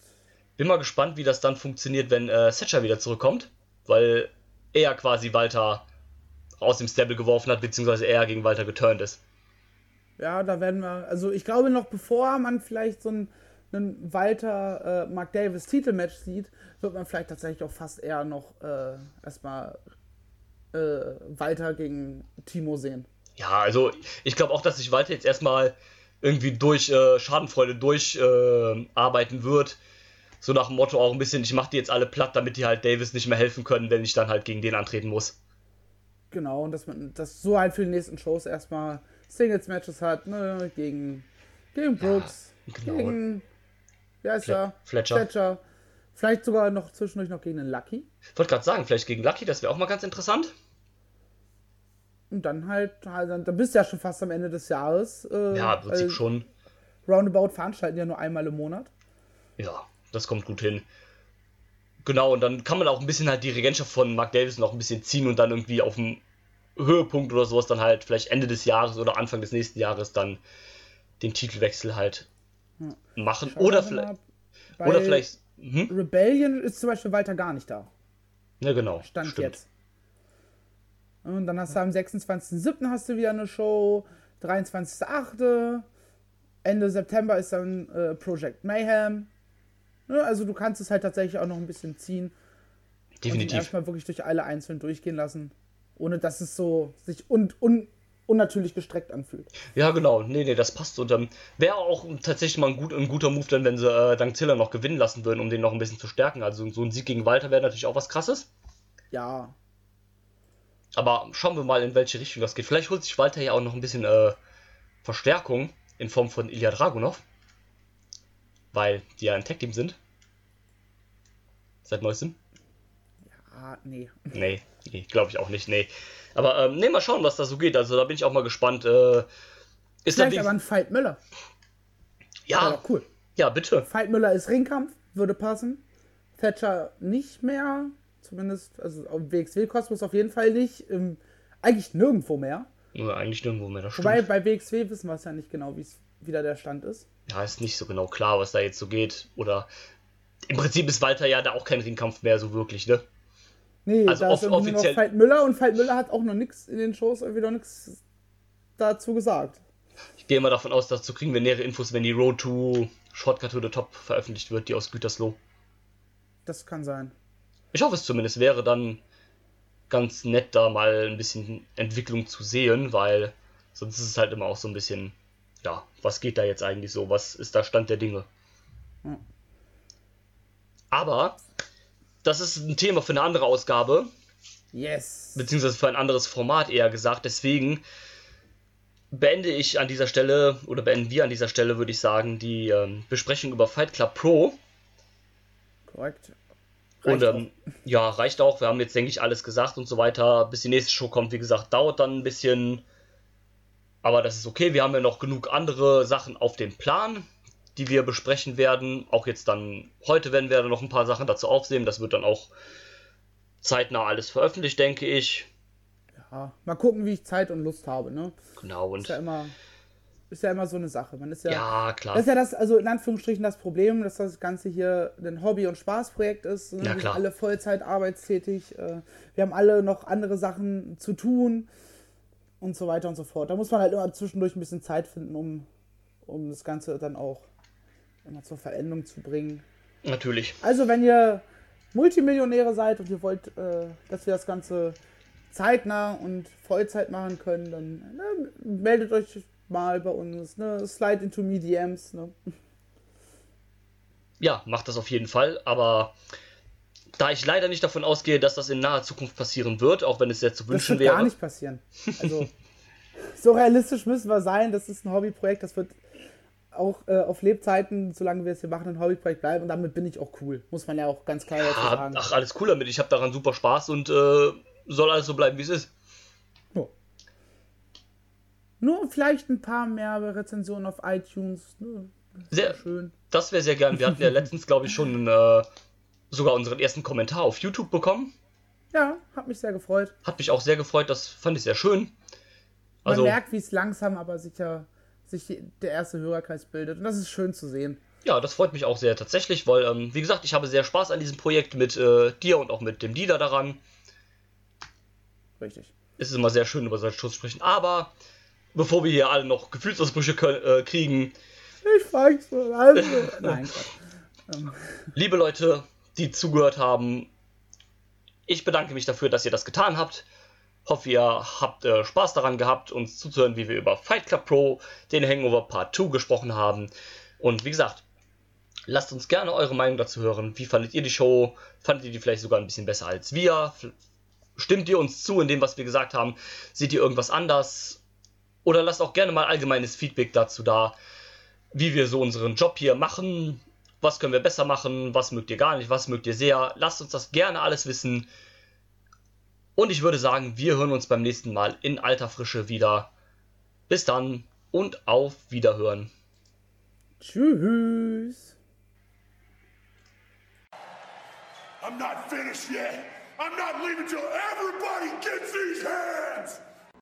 Bin mal gespannt, wie das dann funktioniert, wenn äh, Setcher wieder zurückkommt, weil er quasi Walter aus dem Stable geworfen hat, beziehungsweise er gegen Walter geturnt ist. Ja, da werden wir, also ich glaube noch bevor man vielleicht so einen, einen Walter äh, Mark Davis Titelmatch sieht, wird man vielleicht tatsächlich auch fast eher noch äh, erstmal äh, Walter gegen Timo sehen. Ja, also ich glaube auch, dass sich Walter jetzt erstmal irgendwie durch äh, Schadenfreude durcharbeiten äh, wird. So nach dem Motto auch ein bisschen, ich mache die jetzt alle platt, damit die halt Davis nicht mehr helfen können, wenn ich dann halt gegen den antreten muss. Genau, und dass man das so halt für die nächsten Shows erstmal Singles-Matches hat, ne, gegen, gegen Brooks, ja, genau. gegen, wie heißt er? Fletcher. Fletcher. Vielleicht sogar noch zwischendurch noch gegen den Lucky. Ich wollte gerade sagen, vielleicht gegen Lucky, das wäre auch mal ganz interessant. Und dann halt, halt, dann bist du ja schon fast am Ende des Jahres. Äh, ja, im Prinzip schon. Roundabout veranstalten ja nur einmal im Monat. Ja, das kommt gut hin. Genau, und dann kann man auch ein bisschen halt die Regentschaft von Mark Davis noch ein bisschen ziehen und dann irgendwie auf dem Höhepunkt oder sowas dann halt vielleicht Ende des Jahres oder Anfang des nächsten Jahres dann den Titelwechsel halt ja. machen. Oder, vielleicht, oder vielleicht. Hm? Rebellion ist zum Beispiel weiter gar nicht da. Ja, genau. Stand stimmt. jetzt. Und dann hast du am 26.07. hast du wieder eine Show, 23.08. Ende September ist dann äh, Project Mayhem. Ja, also du kannst es halt tatsächlich auch noch ein bisschen ziehen. Definitiv. Und erstmal wirklich durch alle einzeln durchgehen lassen. Ohne dass es so sich un, un, unnatürlich gestreckt anfühlt. Ja, genau. Nee, nee, das passt. Und ähm, wäre auch tatsächlich mal ein, gut, ein guter Move, dann, wenn sie äh, Dank Ziller noch gewinnen lassen würden, um den noch ein bisschen zu stärken. Also so ein Sieg gegen Walter wäre natürlich auch was krasses. Ja, aber schauen wir mal, in welche Richtung das geht. Vielleicht holt sich Walter ja auch noch ein bisschen äh, Verstärkung in Form von Ilya Dragunov. Weil die ja ein Tag-Team sind. Seit neuestem. Ja, nee. Nee, nee glaube ich auch nicht, nee. Aber ähm, nee, mal schauen, was da so geht. Also da bin ich auch mal gespannt. Äh, ist Vielleicht aber ein Fight Müller. Ja. ja. cool. Ja, bitte. Fight Müller ist Ringkampf, würde passen. Thatcher nicht mehr zumindest. Also auf WXW-Kosmos auf jeden Fall nicht. Ähm, eigentlich nirgendwo mehr. Ja, eigentlich nirgendwo mehr, das Wobei bei WXW wissen wir es ja nicht genau, wie es wieder der Stand ist. Ja, ist nicht so genau klar, was da jetzt so geht. Oder im Prinzip ist Walter ja da auch kein Ringkampf mehr so wirklich, ne? Nee, also da ist offiziell nur noch Veit Müller und Veit Müller hat auch noch nichts in den Shows irgendwie noch nichts dazu gesagt. Ich gehe mal davon aus, dazu kriegen wir nähere Infos, wenn die Road to Shortcut to the Top veröffentlicht wird, die aus Gütersloh. Das kann sein. Ich hoffe es zumindest. Wäre dann ganz nett, da mal ein bisschen Entwicklung zu sehen, weil sonst ist es halt immer auch so ein bisschen, ja, was geht da jetzt eigentlich so? Was ist da Stand der Dinge? Hm. Aber das ist ein Thema für eine andere Ausgabe. Yes. Beziehungsweise für ein anderes Format eher gesagt. Deswegen beende ich an dieser Stelle, oder beenden wir an dieser Stelle, würde ich sagen, die ähm, Besprechung über Fight Club Pro. Korrekt. Reicht und ähm, ja, reicht auch. Wir haben jetzt, denke ich, alles gesagt und so weiter. Bis die nächste Show kommt, wie gesagt, dauert dann ein bisschen. Aber das ist okay. Wir haben ja noch genug andere Sachen auf dem Plan, die wir besprechen werden. Auch jetzt dann, heute werden wir noch ein paar Sachen dazu aufsehen. Das wird dann auch zeitnah alles veröffentlicht, denke ich. Ja, mal gucken, wie ich Zeit und Lust habe, ne? Genau, und. Ist ja immer ist ja immer so eine Sache. Man ist ja, ja, klar. Das ist ja das, also in Anführungsstrichen das Problem, dass das Ganze hier ein Hobby- und Spaßprojekt ist. Ne? Ja. Wir sind alle Vollzeit arbeitstätig. Äh, wir haben alle noch andere Sachen zu tun und so weiter und so fort. Da muss man halt immer zwischendurch ein bisschen Zeit finden, um, um das Ganze dann auch immer zur Verendung zu bringen. Natürlich. Also, wenn ihr Multimillionäre seid und ihr wollt, äh, dass wir das Ganze zeitnah und Vollzeit machen können, dann ne, meldet euch mal bei uns, ne? Slide into me DMs, ne? Ja, macht das auf jeden Fall, aber da ich leider nicht davon ausgehe, dass das in naher Zukunft passieren wird, auch wenn es sehr zu wünschen das wird wäre. gar nicht passieren. Also, so realistisch müssen wir sein, das ist ein Hobbyprojekt, das wird auch äh, auf Lebzeiten, solange wir es hier machen, ein Hobbyprojekt bleiben und damit bin ich auch cool. Muss man ja auch ganz klar Ah, sagen. ach, alles cool damit. Ich habe daran super Spaß und äh, soll alles so bleiben, wie es ist. Nur vielleicht ein paar mehr Rezensionen auf iTunes. Ne? Sehr Schön. Das wäre sehr gern. Wir hatten ja letztens, glaube ich, schon äh, sogar unseren ersten Kommentar auf YouTube bekommen. Ja, hat mich sehr gefreut. Hat mich auch sehr gefreut. Das fand ich sehr schön. Man Also, merkt, wie es langsam, aber sicher sich die- der erste Hörerkreis bildet. Und das ist schön zu sehen. ja, das freut mich auch sehr tatsächlich, weil, ähm, wie gesagt, ich habe sehr Spaß an diesem Projekt mit äh, dir und auch mit dem Dieter daran. Richtig. Es ist immer sehr schön, über solche Schutz zu sprechen. Aber bevor wir hier alle noch Gefühlsausbrüche äh, kriegen, Ich frag's so. Also. Nein, Gott. liebe Leute, die zugehört haben, ich bedanke mich dafür, dass ihr das getan habt. Hoffe, ihr habt äh, Spaß daran gehabt, uns zuzuhören, wie wir über Fight Club Pro, den Hangover Part 2 gesprochen haben. Und wie gesagt, lasst uns gerne eure Meinung dazu hören. Wie fandet ihr die Show? Fandet ihr die vielleicht sogar ein bisschen besser als wir? F- Stimmt ihr uns zu in dem, was wir gesagt haben? Seht ihr irgendwas anders? Oder lasst auch gerne mal allgemeines Feedback dazu da, wie wir so unseren Job hier machen. Was können wir besser machen? Was mögt ihr gar nicht? Was mögt ihr sehr? Lasst uns das gerne alles wissen. Und ich würde sagen, wir hören uns beim nächsten Mal in alter Frische wieder. Bis dann und auf Wiederhören. Tschüss. I'm not finished yet. I'm not leaving till everybody gets these hands.